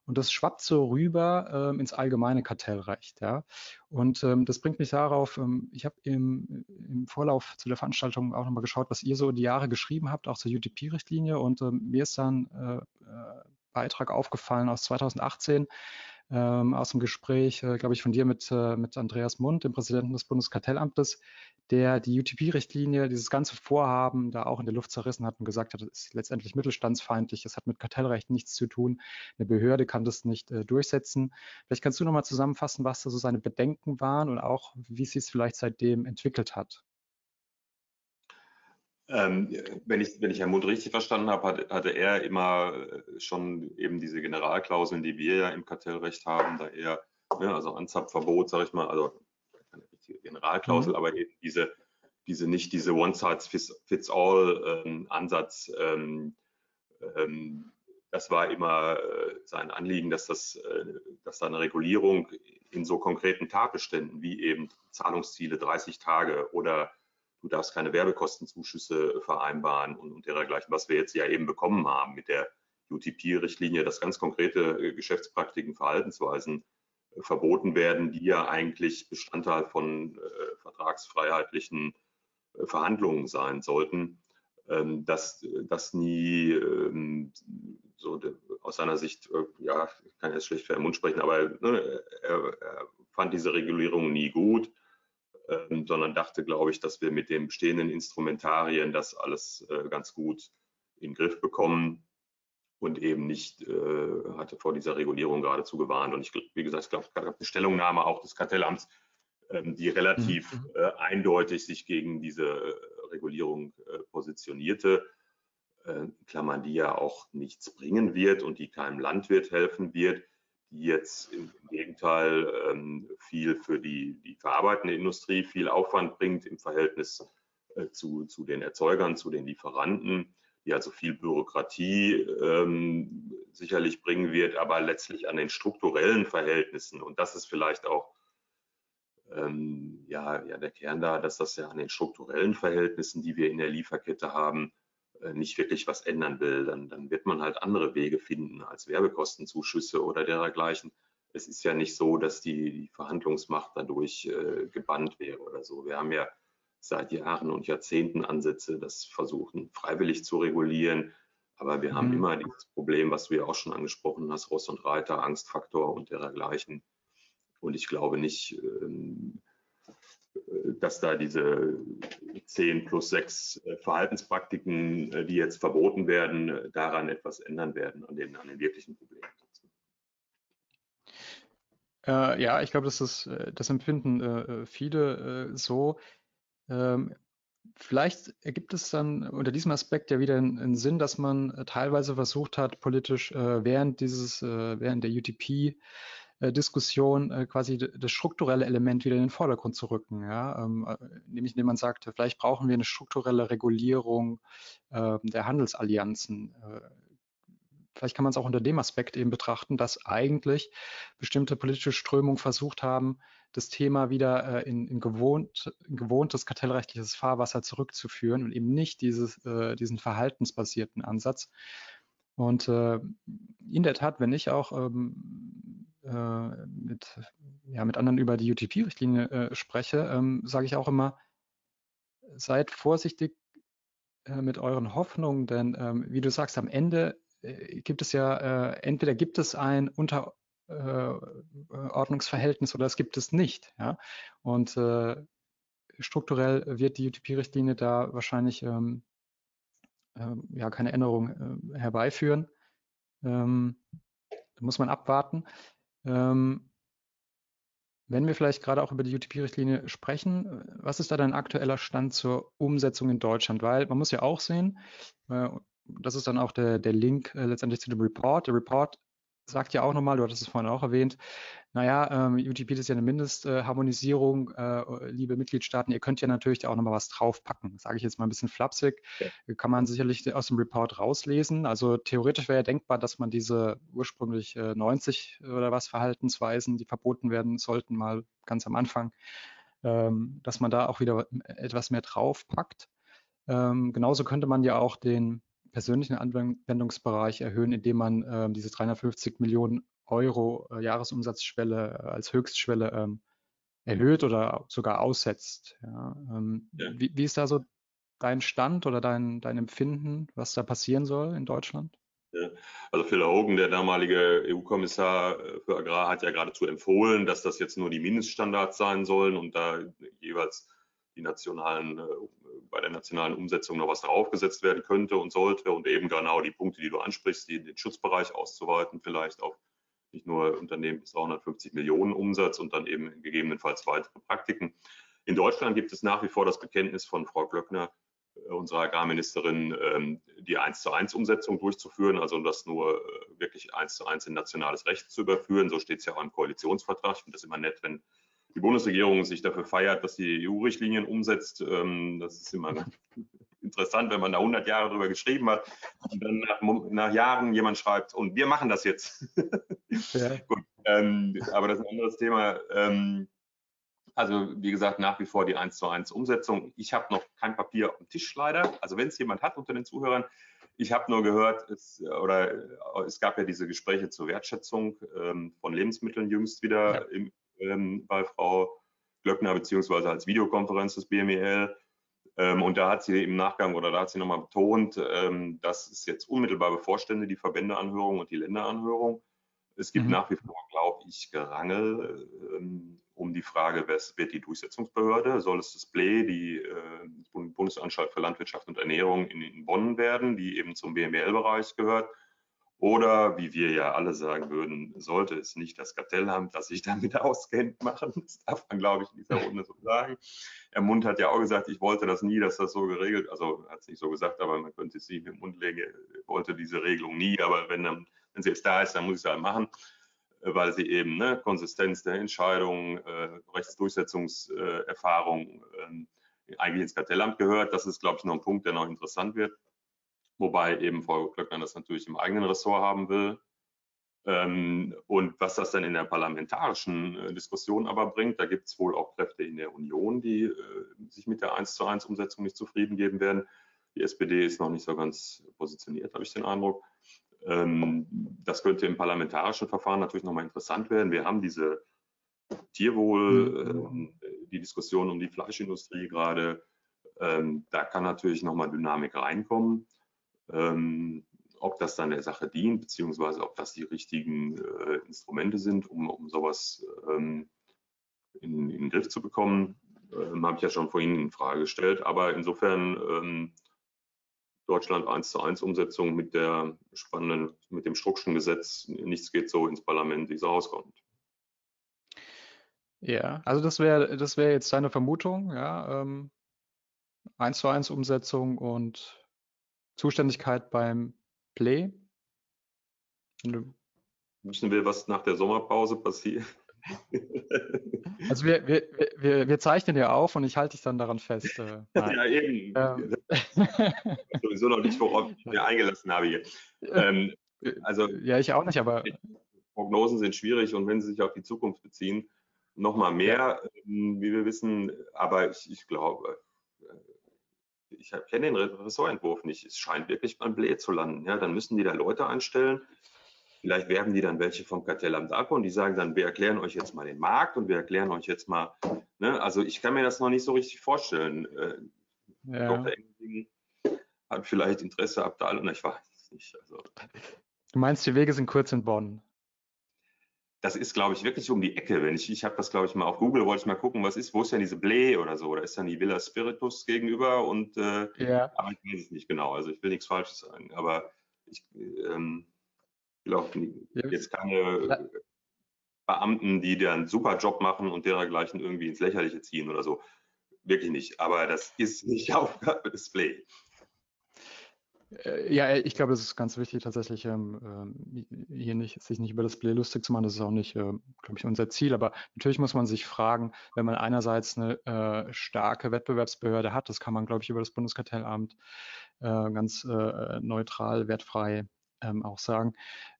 Und das schwappt so rüber ähm, ins allgemeine Kartellrecht. Ja? Und ähm, das bringt mich darauf, ähm, ich habe im, im, Vorlauf zu der Veranstaltung auch nochmal geschaut, was ihr so die Jahre geschrieben habt, auch zur UTP-Richtlinie. Und ähm, mir ist dann äh, äh, Beitrag aufgefallen aus 2018 ähm, aus dem Gespräch, äh, glaube ich, von dir mit, äh, mit Andreas Mund, dem Präsidenten des Bundeskartellamtes, der die UTP-Richtlinie, dieses ganze Vorhaben da auch in der Luft zerrissen hat und gesagt hat, es ist letztendlich mittelstandsfeindlich, es hat mit Kartellrecht nichts zu tun, eine Behörde kann das nicht äh, durchsetzen. Vielleicht kannst du nochmal zusammenfassen, was da so seine Bedenken waren und auch, wie sie es vielleicht seitdem entwickelt hat. Ähm, wenn, ich, wenn ich Herrn Mund richtig verstanden habe, hatte, hatte, er immer äh, schon eben diese Generalklauseln, die wir ja im Kartellrecht haben, da er ne, also Anzapfverbot, sage ich mal, also keine richtige Generalklausel, mhm. aber eben diese, diese nicht diese One-Size-Fits-All-Ansatz, ähm, ähm, das war immer äh, sein Anliegen, dass, das, äh, dass da eine Regulierung in so konkreten Tatbeständen wie eben Zahlungsziele 30 Tage oder du darfst keine Werbekostenzuschüsse vereinbaren und, und dergleichen, was wir jetzt ja eben bekommen haben mit der UTP-Richtlinie, dass ganz konkrete äh, Geschäftspraktiken, Verhaltensweisen verboten werden, die ja eigentlich Bestandteil von äh, vertragsfreiheitlichen äh, Verhandlungen sein sollten, ähm, dass das nie ähm, so aus seiner Sicht, äh, ja, ich kann jetzt schlecht für den Mund sprechen, aber ne, er, er, fand diese Regulierung nie gut, ähm, sondern dachte, glaube ich, dass wir mit den bestehenden Instrumentarien das alles äh, ganz gut in den Griff bekommen und eben nicht äh, hatte vor dieser Regulierung geradezu gewarnt. Und ich, wie gesagt, ich glaube, es gab eine Stellungnahme auch des Kartellamts, ähm, die relativ mhm. äh, eindeutig sich gegen diese Regulierung positionierte. Klammern, die ja auch nichts bringen wird und die keinem Landwirt helfen wird, die jetzt im, Gegenteil ähm, viel für die, die verarbeitende Industrie viel Aufwand bringt im Verhältnis äh, zu, zu den Erzeugern, zu den Lieferanten die also viel Bürokratie ähm, sicherlich bringen wird, aber letztlich an den strukturellen Verhältnissen. Und das ist vielleicht auch ähm, ja, ja der Kern da, dass das ja an den strukturellen Verhältnissen, die wir in der Lieferkette haben, nicht wirklich was ändern will. Dann, dann wird man halt andere Wege finden als Werbekostenzuschüsse oder dergleichen. Es ist ja nicht so, dass die, die Verhandlungsmacht dadurch äh, gebannt wäre oder so. Wir haben ja seit Jahren und Jahrzehnten Ansätze, das versuchen freiwillig zu regulieren. Aber wir mhm. haben immer dieses Problem, was du ja auch schon angesprochen hast, Ross und Reiter, Angstfaktor und dergleichen. Und ich glaube nicht, ähm, dass da diese 10 plus 6 äh, Verhaltenspraktiken, äh, die jetzt verboten werden, daran etwas ändern werden, an den, an den wirklichen Problemen. Äh, ja, ich glaube, das das empfinden äh, viele äh, so. Ähm, vielleicht ergibt es dann unter diesem Aspekt ja wieder einen, Sinn, dass man äh, teilweise versucht hat, politisch äh, während dieses, äh, während der UTP Diskussion quasi das strukturelle Element wieder in den Vordergrund zu rücken. Ja? Ähm, nämlich indem man sagt, vielleicht brauchen wir eine strukturelle Regulierung ähm, der Handelsallianzen. Vielleicht kann man es auch unter dem Aspekt eben betrachten, dass eigentlich bestimmte politische Strömungen versucht haben, das Thema wieder äh, in, in, gewohnt, in gewohntes kartellrechtliches Fahrwasser zurückzuführen und eben nicht dieses, äh, diesen verhaltensbasierten Ansatz. Und äh, in der Tat, wenn ich auch ähm, äh, mit, ja, mit anderen über die UTP-Richtlinie äh, spreche, ähm, sage ich auch immer, seid vorsichtig äh, mit euren Hoffnungen, denn ähm, wie du sagst, am Ende gibt es ja, entweder gibt es ein unter äh, Ordnungsverhältnis oder es gibt es nicht. Ja? Und äh, strukturell wird die UTP-Richtlinie da wahrscheinlich ähm, äh, ja, keine Änderung äh, herbeiführen. Ähm, da muss man abwarten. Ähm, wenn wir vielleicht gerade auch über die UTP-Richtlinie sprechen, was ist da dein aktueller Stand zur Umsetzung in Deutschland? Weil man muss ja auch sehen, äh, das ist dann auch der, der Link äh, letztendlich zu dem Report. Der Report sagt ja auch nochmal, du hattest es vorhin auch erwähnt, naja, ähm, UTP ist ja eine Mindestharmonisierung, äh, liebe Mitgliedstaaten, ihr könnt ja natürlich auch nochmal was draufpacken. Sage ich jetzt mal ein bisschen flapsig, ja. kann man sicherlich aus dem Report rauslesen. Also theoretisch wäre ja denkbar, dass man diese ursprünglich äh, 90 oder was Verhaltensweisen, die verboten werden sollten, mal ganz am Anfang, ähm, dass man da auch wieder etwas mehr draufpackt. Ähm, genauso könnte man ja auch den persönlichen Anwendungsbereich erhöhen, indem man äh, diese 350 Millionen Euro äh, Jahresumsatzschwelle äh, als Höchstschwelle ähm, erhöht oder sogar aussetzt. Ja, ähm, ja. Wie, wie, ist da so dein Stand oder dein, dein Empfinden, was da passieren soll in Deutschland? Ja, also Phil Hogan, der damalige EU-Kommissar äh, für Agrar, hat ja geradezu empfohlen, dass das jetzt nur die Mindeststandards sein sollen und da jeweils die nationalen, äh, bei der nationalen Umsetzung noch was draufgesetzt werden könnte und sollte und eben genau die Punkte, die du ansprichst, die, den Schutzbereich auszuweiten, vielleicht auf nicht nur Unternehmen bis 350 Millionen Umsatz und dann eben gegebenenfalls weitere Praktiken. In Deutschland gibt es nach wie vor das Bekenntnis von Frau Glöckner, äh, unserer Agrarministerin, ähm, die 1 zu 1 Umsetzung durchzuführen, also dass nur äh, wirklich eins zu eins in nationales Recht zu überführen. So steht es ja auch im Koalitionsvertrag. Ich finde das immer nett, wenn die Bundesregierung sich dafür feiert, dass die EU-Richtlinien umsetzt. Ähm, das ist immer interessant, wenn man da 100 Jahre drüber geschrieben hat und dann nach, nach Jahren jemand schreibt, und wir machen das jetzt. Ja. Gut, ähm, aber das ist ein anderes Thema. Ähm, also wie gesagt, nach wie vor die 1 zu 1 Umsetzung. Ich habe noch kein Papier auf dem Tisch leider. Also wenn es jemand hat unter den Zuhörern, ich habe nur gehört, es, oder es gab ja diese Gespräche zur Wertschätzung ähm, von Lebensmitteln jüngst wieder ja. im, ähm, bei Frau Glöckner beziehungsweise als Videokonferenz des BMEL. Ähm, und da hat sie im Nachgang oder da hat sie nochmal betont, ähm, dass es jetzt unmittelbar bevorstände, die Verbändeanhörung und die Länderanhörung. Es gibt mhm. nach wie vor, glaube ich, Gerangel ähm, um die Frage, wer wird die Durchsetzungsbehörde? Soll es das BLE, die äh, Bundesanstalt für Landwirtschaft und Ernährung in, in Bonn werden, die eben zum BMWL-Bereich gehört? Oder, wie wir ja alle sagen würden, sollte es nicht das Kartellamt, das sich damit auskennt, machen. Das darf man, glaube ich, in dieser Runde so sagen. Herr Mund hat ja auch gesagt, ich wollte das nie, dass das so geregelt, also hat es nicht so gesagt, aber man könnte es nicht mit dem Mund legen, wollte diese Regelung nie, aber wenn, dann, wenn sie jetzt da ist, dann muss ich es halt machen, weil sie eben ne, Konsistenz der Entscheidung, äh, Rechtsdurchsetzungserfahrung äh, eigentlich ins Kartellamt gehört. Das ist, glaube ich, noch ein Punkt, der noch interessant wird wobei eben Frau Klöckner das natürlich im eigenen Ressort haben will. Ähm, und was das dann in der parlamentarischen äh, Diskussion aber bringt, da gibt es wohl auch Kräfte in der Union, die äh, sich mit der 1 zu 1 Umsetzung nicht zufrieden geben werden. Die SPD ist noch nicht so ganz positioniert, habe ich den Eindruck. Ähm, das könnte im parlamentarischen Verfahren natürlich nochmal interessant werden. Wir haben diese Tierwohl, mhm. äh, die Diskussion um die Fleischindustrie gerade. Ähm, da kann natürlich nochmal Dynamik reinkommen. Ähm, ob das dann der Sache dient, beziehungsweise ob das die richtigen äh, Instrumente sind, um, um sowas ähm, in, in, den Griff zu bekommen, ähm, habe ich ja schon vorhin in Frage gestellt. Aber insofern ähm, Deutschland 1 zu 1 Umsetzung mit der spannenden, mit dem Struckschen Gesetz, nichts geht so ins Parlament, wie es rauskommt. Ja, also das wäre das wäre jetzt deine Vermutung, ja, ähm, 1 zu 1 Umsetzung und Zuständigkeit beim Play. Wissen wir, was nach der Sommerpause passiert? Also wir, wir, wir, wir zeichnen ja auf und ich halte dich dann daran fest. Äh, ja, eben. Ähm. sowieso noch nicht, worauf ich mir eingelassen habe hier. Ähm, also, ja, ich auch nicht, aber. Prognosen sind schwierig und wenn sie sich auf die Zukunft beziehen, noch mal mehr, ähm, wie wir wissen. Aber ich, ich glaube, ich kenne den Ressortentwurf nicht. Es scheint wirklich beim Blä zu landen. Ja, dann müssen die da Leute einstellen. Vielleicht werben die dann welche vom Kartellamt ab und die sagen dann, wir erklären euch jetzt mal den Markt und wir erklären euch jetzt mal, ne? also ich kann mir das noch nicht so richtig vorstellen. Äh, ja. Dr. Engling hat vielleicht Interesse, Abteilung, ich weiß es nicht. Also. Du meinst, die Wege sind kurz in Bonn? Das ist, glaube ich, wirklich um die Ecke. Wenn ich, ich habe das, glaube ich, mal auf Google, wollte ich mal gucken, was ist, wo ist denn diese Blé oder so, oder ist dann die Villa Spiritus gegenüber und äh, ja. aber ich weiß es nicht genau. Also ich will nichts Falsches sagen, aber ich ähm, glaube jetzt keine. Beamten, die dann einen super Job machen und dergleichen irgendwie ins Lächerliche ziehen oder so. Wirklich nicht. Aber das ist nicht Aufgabe des Play. Äh, ja, ich glaube, es ist ganz wichtig, tatsächlich ähm, ähm, hier nicht, sich nicht über das Play lustig zu machen. Das ist auch nicht, äh, glaube ich, unser Ziel. Aber natürlich muss man sich fragen, wenn man einerseits eine äh, starke Wettbewerbsbehörde hat, das kann man, glaube ich, über das Bundeskartellamt äh, ganz äh, neutral, wertfrei ähm, auch sagen,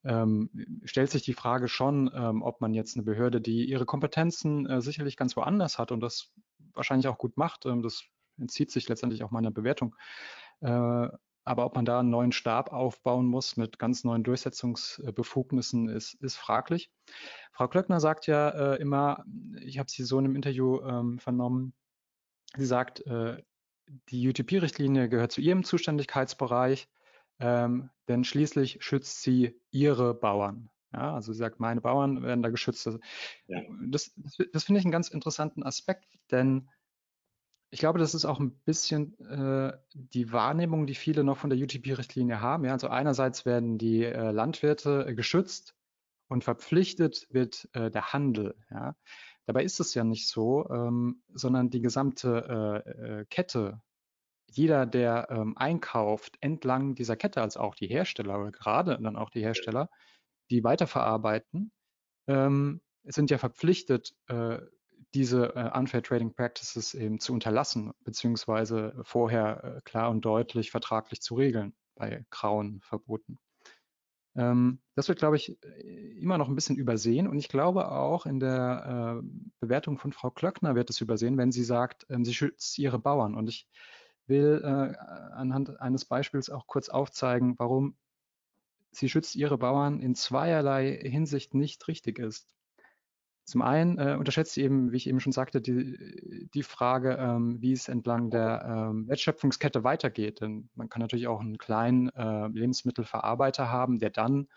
ähm, stellt sich die Frage schon, ähm, ob man jetzt eine Behörde, die ihre Kompetenzen äh, sicherlich ganz woanders hat und das wahrscheinlich auch gut macht, ähm, das entzieht sich letztendlich auch meiner Bewertung, äh, aber ob man da einen neuen Stab aufbauen muss mit ganz neuen Durchsetzungsbefugnissen, ist, ist fraglich. Frau Klöckner sagt ja äh, immer, ich habe sie so in einem Interview ähm, vernommen, sie sagt, äh, die UTP-Richtlinie gehört zu ihrem Zuständigkeitsbereich, ähm, denn schließlich schützt sie ihre Bauern. Ja, also sie sagt, meine Bauern werden da geschützt. Ja. Das, das, das finde ich einen ganz interessanten Aspekt, denn ich glaube, das ist auch ein bisschen äh, die Wahrnehmung, die viele noch von der UTP-Richtlinie haben. Ja, also einerseits werden die äh, Landwirte äh, geschützt und verpflichtet wird äh, der Handel. Ja. Dabei ist es ja nicht so, ähm, sondern die gesamte äh, Kette, jeder, der ähm, einkauft entlang dieser Kette, als auch die Hersteller oder gerade dann auch die Hersteller, die weiterverarbeiten, ähm, sind ja verpflichtet, diese äh, Unfair Trading Practices eben zu unterlassen, beziehungsweise vorher äh, klar und deutlich vertraglich zu regeln bei grauen Verboten. Ähm, das wird, glaube ich, äh, immer noch ein bisschen übersehen und ich glaube auch in der äh, Bewertung von Frau Klöckner wird es übersehen, wenn sie sagt, ähm, sie schützt ihre Bauern. Und ich will äh, anhand eines Beispiels auch kurz aufzeigen, warum sie schützt ihre Bauern in zweierlei Hinsicht nicht richtig ist. Zum einen äh, unterschätzt sie eben, wie ich eben schon sagte, die, die Frage, ähm, wie es entlang der ähm, Wertschöpfungskette weitergeht. Denn man kann natürlich auch einen kleinen äh, Lebensmittelverarbeiter haben, der dann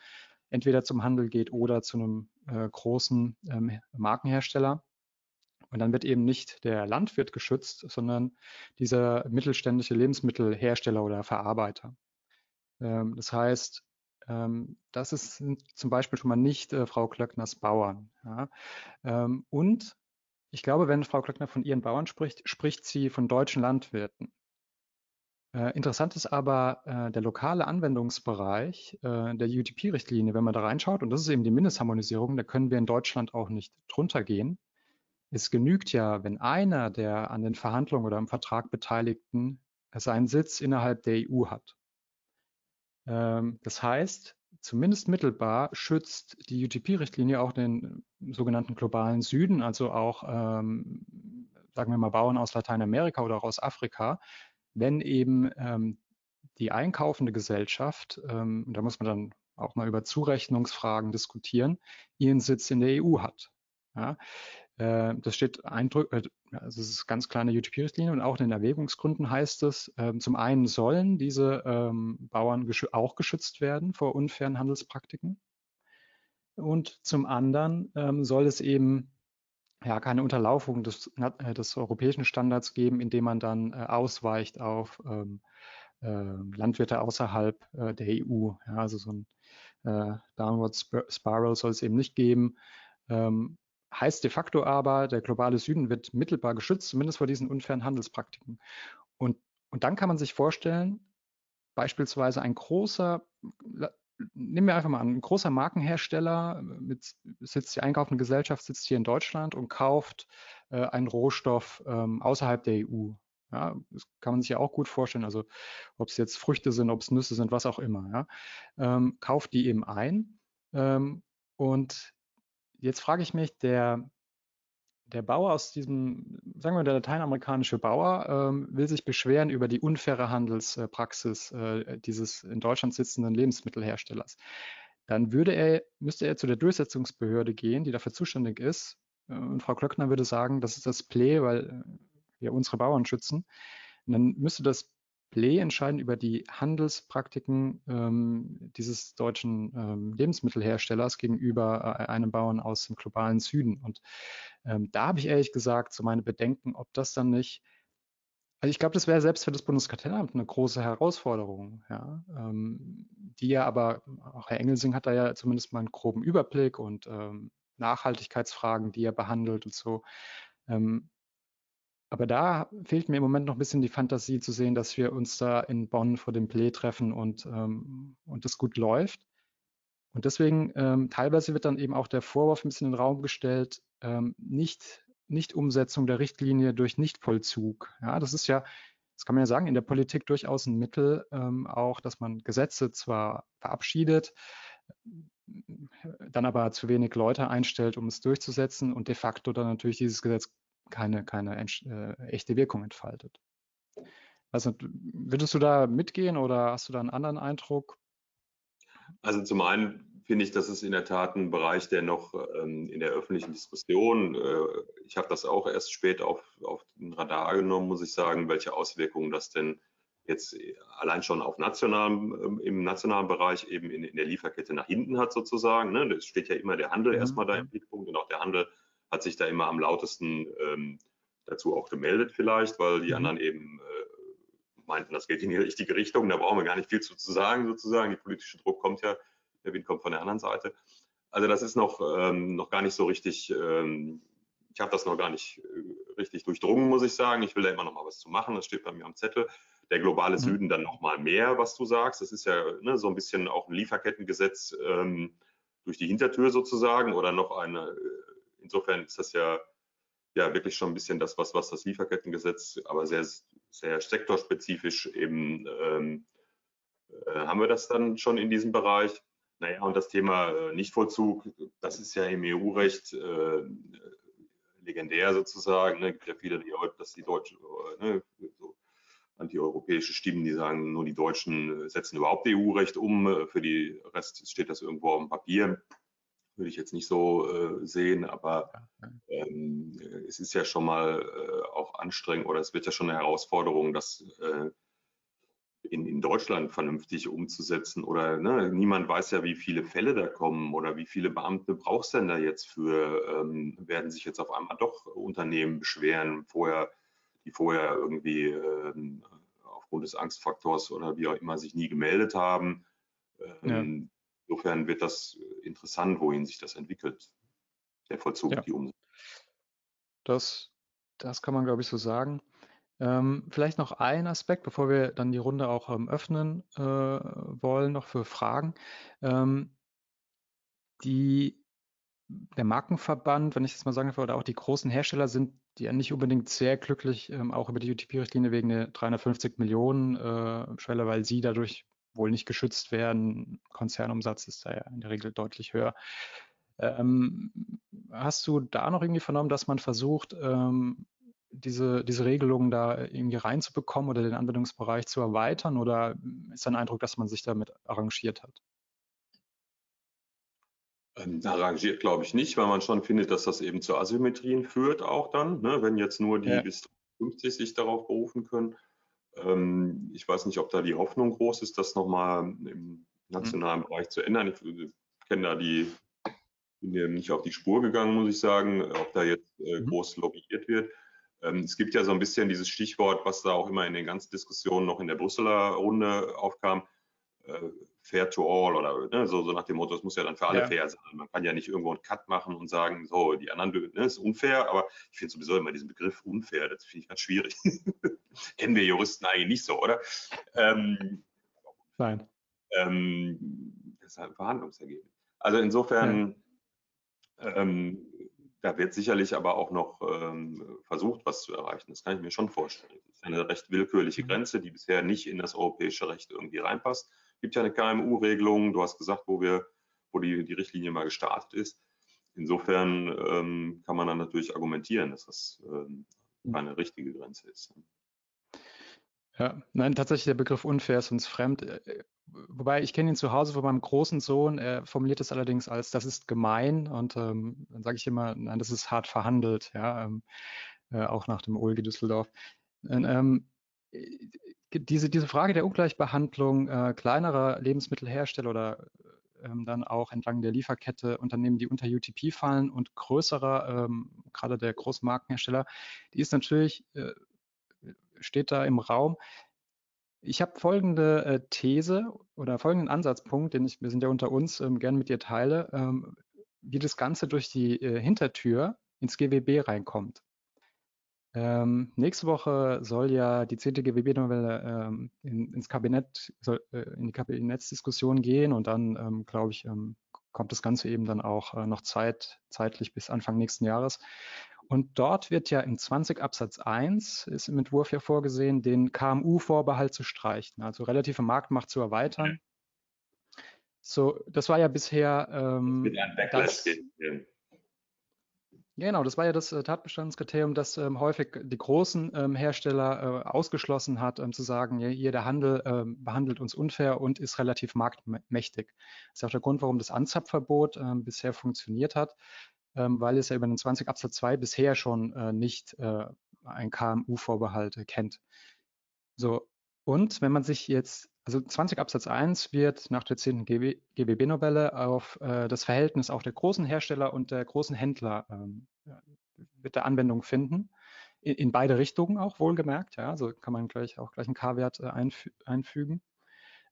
entweder zum Handel geht oder zu einem äh, großen ähm, Markenhersteller. Und dann wird eben nicht der Landwirt geschützt, sondern dieser mittelständische Lebensmittelhersteller oder Verarbeiter. Ähm, das heißt, das ist zum Beispiel schon mal nicht äh, Frau Klöckners Bauern. Ja. Ähm, und ich glaube, wenn Frau Klöckner von ihren Bauern spricht, spricht sie von deutschen Landwirten. Äh, interessant ist aber äh, der lokale Anwendungsbereich äh, der UTP-Richtlinie, wenn man da reinschaut, und das ist eben die Mindestharmonisierung, da können wir in Deutschland auch nicht drunter gehen. Es genügt ja, wenn einer der an den Verhandlungen oder im Vertrag Beteiligten seinen Sitz innerhalb der EU hat. Ähm, das heißt, zumindest mittelbar schützt die UTP-Richtlinie auch den sogenannten globalen Süden, also auch, ähm, sagen wir mal, Bauern aus Lateinamerika oder auch aus Afrika, wenn eben ähm, die einkaufende Gesellschaft, ähm, da muss man dann auch mal über Zurechnungsfragen diskutieren, ihren Sitz in der EU hat. Ja, das steht eindrücklich, äh, also es ist ganz kleine UTP-Richtlinie und auch in den Erwägungsgründen heißt es, ähm, zum einen sollen diese ähm, Bauern auch geschützt werden vor unfairen Handelspraktiken und zum anderen ähm, soll es eben ja, keine Unterlaufung des, äh, des europäischen Standards geben, indem man dann ausweicht auf Landwirte außerhalb der EU. Ja, also so ein Downward Spiral soll es eben nicht geben. Heißt de facto aber, der globale Süden wird mittelbar geschützt, zumindest vor diesen unfairen Handelspraktiken. Und, und dann kann man sich vorstellen, beispielsweise ein großer, nehmen wir einfach mal an, ein großer Markenhersteller mit sitzt die einkaufende Gesellschaft sitzt hier in Deutschland und kauft äh, einen Rohstoff ähm, außerhalb der EU. Ja, das kann man sich ja auch gut vorstellen. Also ob es jetzt Früchte sind, ob es Nüsse sind, was auch immer. Ja, ähm, kauft die eben ein ähm, und jetzt frage ich mich, der, der Bauer aus diesem, sagen wir der lateinamerikanische Bauer, ähm, will sich beschweren über die unfaire Handelspraxis äh, dieses in Deutschland sitzenden Lebensmittelherstellers. Dann würde er, müsste er zu der Durchsetzungsbehörde gehen, die dafür zuständig ist. Äh, und Frau Klöckner würde sagen, das ist das Play, weil äh, wir unsere Bauern schützen. Und dann müsste das Play entscheiden über die Handelspraktiken ähm, dieses deutschen ähm, Lebensmittelherstellers gegenüber äh, einem Bauern aus dem globalen Süden. Und ähm, da habe ich ehrlich gesagt so meine Bedenken, ob das dann nicht, also ich glaube, das wäre selbst für das Bundeskartellamt eine große Herausforderung, ja, ähm, die ja aber, auch Herr Engelsing hat da ja zumindest mal einen groben Überblick und ähm, Nachhaltigkeitsfragen, die er behandelt und so. Aber da fehlt mir im Moment noch ein bisschen die Fantasie zu sehen, dass wir uns da in Bonn vor dem Play treffen und, ähm, und das gut läuft. Und deswegen ähm, teilweise wird dann eben auch der Vorwurf ein bisschen in den Raum gestellt, ähm, nicht, nicht Umsetzung der Richtlinie durch Nichtvollzug. Ja, das ist ja, das kann man ja sagen, in der Politik durchaus ein Mittel, ähm, auch, dass man Gesetze zwar verabschiedet, dann aber zu wenig Leute einstellt, um es durchzusetzen und de facto dann natürlich dieses Gesetz keine, keine äh, echte Wirkung entfaltet. Also würdest du da mitgehen oder hast du da einen anderen Eindruck? Also zum einen finde ich, das ist in der Tat ein Bereich, der noch ähm, in der öffentlichen Diskussion, äh, ich habe das auch erst spät auf, auf den Radar genommen, muss ich sagen, welche Auswirkungen das denn jetzt allein schon auf nationalem, ähm, im nationalen Bereich eben in, in, der Lieferkette nach hinten hat sozusagen. Ne? Es steht ja immer der Handel mhm. erstmal da im Blickpunkt und auch der Handel hat sich da immer am lautesten ähm, dazu auch gemeldet vielleicht, weil die mhm. anderen eben äh, meinten, das geht in die richtige Richtung. Da brauchen wir gar nicht viel zu, zu sagen sozusagen. Der politische Druck kommt ja, der Wind kommt von der anderen Seite. Also das ist noch, ähm, noch gar nicht so richtig, ähm, ich habe das noch gar nicht äh, richtig durchdrungen, muss ich sagen. Ich will da immer noch mal was zu machen. Das steht bei mir am Zettel. Der globale mhm. Süden dann noch mal mehr, was du sagst. Das ist ja ne, so ein bisschen auch ein Lieferkettengesetz. Ähm, durch die Hintertür sozusagen oder noch eine, insofern ist das ja, ja wirklich schon ein bisschen das, was, was das Lieferkettengesetz, aber sehr, sehr sektorspezifisch eben ähm, äh, haben wir das dann schon in diesem Bereich. Naja, und das Thema äh, Nichtvollzug, das ist ja im EU-Recht äh, legendär sozusagen. Ne? Gibt ja viele, die, dass die Deutschen, äh, ne, so antieuropäische Stimmen, die sagen, nur die Deutschen setzen überhaupt EU-Recht um. Für die Rest steht das irgendwo auf dem Papier. Würde ich jetzt nicht so äh, sehen, aber ähm, es ist ja schon mal äh, auch anstrengend oder es wird ja schon eine Herausforderung, dass äh, in, in Deutschland vernünftig umzusetzen oder ne, niemand weiß ja, wie viele Fälle da kommen oder wie viele Beamte brauchst du denn da jetzt für, ähm, werden sich jetzt auf einmal doch Unternehmen beschweren, vorher, die vorher irgendwie ähm, aufgrund des Angstfaktors oder wie auch immer sich nie gemeldet haben. Ähm, ja. Insofern wird das interessant, wohin sich das entwickelt, der Vollzug, ja. die Umsetzung. Das, das kann man, glaube ich, so sagen. Ähm, vielleicht noch ein Aspekt, bevor wir dann die Runde auch ähm, öffnen äh, wollen, noch für Fragen. Ähm, die, der Markenverband, wenn ich das mal sagen darf, oder auch die großen Hersteller sind ja nicht unbedingt sehr glücklich, ähm, auch über die UTP-Richtlinie wegen der 350 Millionen äh, Schwelle, weil sie dadurch wohl nicht geschützt werden. Konzernumsatz ist da ja in der Regel deutlich höher. Ähm, hast du da noch irgendwie vernommen, dass man versucht, ähm, diese, diese Regelungen da irgendwie reinzubekommen oder den Anwendungsbereich zu erweitern? Oder ist dein Eindruck, dass man sich damit arrangiert hat? Ähm, arrangiert glaube ich nicht, weil man schon findet, dass das eben zu Asymmetrien führt auch dann, ne? wenn jetzt nur die ja. bis 50 sich darauf berufen können. Ähm, ich weiß nicht, ob da die Hoffnung groß ist, das nochmal im nationalen mhm. Bereich zu ändern. Ich, ich kenne da die, bin dem nicht auf die Spur gegangen, muss ich sagen, ob da jetzt äh, mhm. groß lobbyiert wird. Ähm, es gibt ja so ein bisschen dieses Stichwort, was da auch immer in den ganzen Diskussionen noch in der Brüsseler Runde aufkam, äh, fair to all oder ne, so, so, nach dem Motto, es muss ja dann für alle ja. fair sein. Man kann ja nicht irgendwo einen Cut machen und sagen, so, die anderen, ne, ist unfair, aber ich finde sowieso immer diesen Begriff unfair, das finde ich ganz schwierig. Kennen wir Juristen eigentlich nicht so, oder? Ähm, Nein. Ähm, das ist ein Verhandlungsergebnis. Also insofern, ja. ähm, da wird sicherlich aber auch noch ähm, versucht, was zu erreichen. Das kann ich mir schon vorstellen. Das ist eine recht willkürliche mhm. Grenze, die bisher nicht in das europäische Recht irgendwie reinpasst. Es gibt ja eine KMU-Regelung. Du hast gesagt, wo wir, wo die, die Richtlinie mal gestartet ist. Insofern ähm, kann man dann natürlich argumentieren, dass das ähm, mhm. eine richtige Grenze ist. Ja, nein, tatsächlich der Begriff unfair ist uns fremd. Äh, wobei ich kenne ihn zu Hause von meinem großen Sohn. Er formuliert es allerdings als, das ist gemein. Und ähm, dann sage ich immer, nein, das ist hart verhandelt. Ja, ähm, äh, auch nach dem OLG Düsseldorf. Ähm, diese, diese Frage der Ungleichbehandlung äh, kleinerer Lebensmittelhersteller oder ähm, dann auch entlang der Lieferkette Unternehmen, die unter UTP fallen und größerer, ähm, gerade der Großmarkenhersteller, die ist natürlich äh, steht da im Raum. Ich habe folgende äh, These oder folgenden Ansatzpunkt, den ich, wir sind ja unter uns, ähm, gerne mit dir teile, ähm, wie das Ganze durch die äh, Hintertür ins GWB reinkommt. Ähm, nächste Woche soll ja die 10. GWB-Novelle ähm, in, ins Kabinett, soll, äh, in die Kabinettsdiskussion gehen und dann, ähm, glaube ich, ähm, kommt das Ganze eben dann auch äh, noch Zeit, zeitlich bis Anfang nächsten Jahres. Und dort wird ja im 20 Absatz 1 ist im Entwurf ja vorgesehen, den KMU-Vorbehalt zu streichen, also relative Marktmacht zu erweitern. So, das war ja bisher. Ähm, das, Genau, das war ja das äh, Tatbestandskriterium, das ähm, häufig die großen ähm, Hersteller äh, ausgeschlossen hat, ähm, zu sagen, ja, hier der Handel ähm, behandelt uns unfair und ist relativ marktmächtig. Das ist auch der Grund, warum das Anzapfverbot ähm, bisher funktioniert hat ähm, weil es ja über den 20 Absatz 2 bisher schon äh, nicht äh, ein KMU-Vorbehalt äh, kennt. So, und wenn man sich jetzt, also 20 Absatz 1 wird nach der 10. GWB-Novelle auf äh, das Verhältnis auch der großen Hersteller und der großen Händler ähm, wird der Anwendung finden. In, in, beide Richtungen auch wohlgemerkt, ja, so kann man gleich auch gleich einen K-Wert äh, einfü einfügen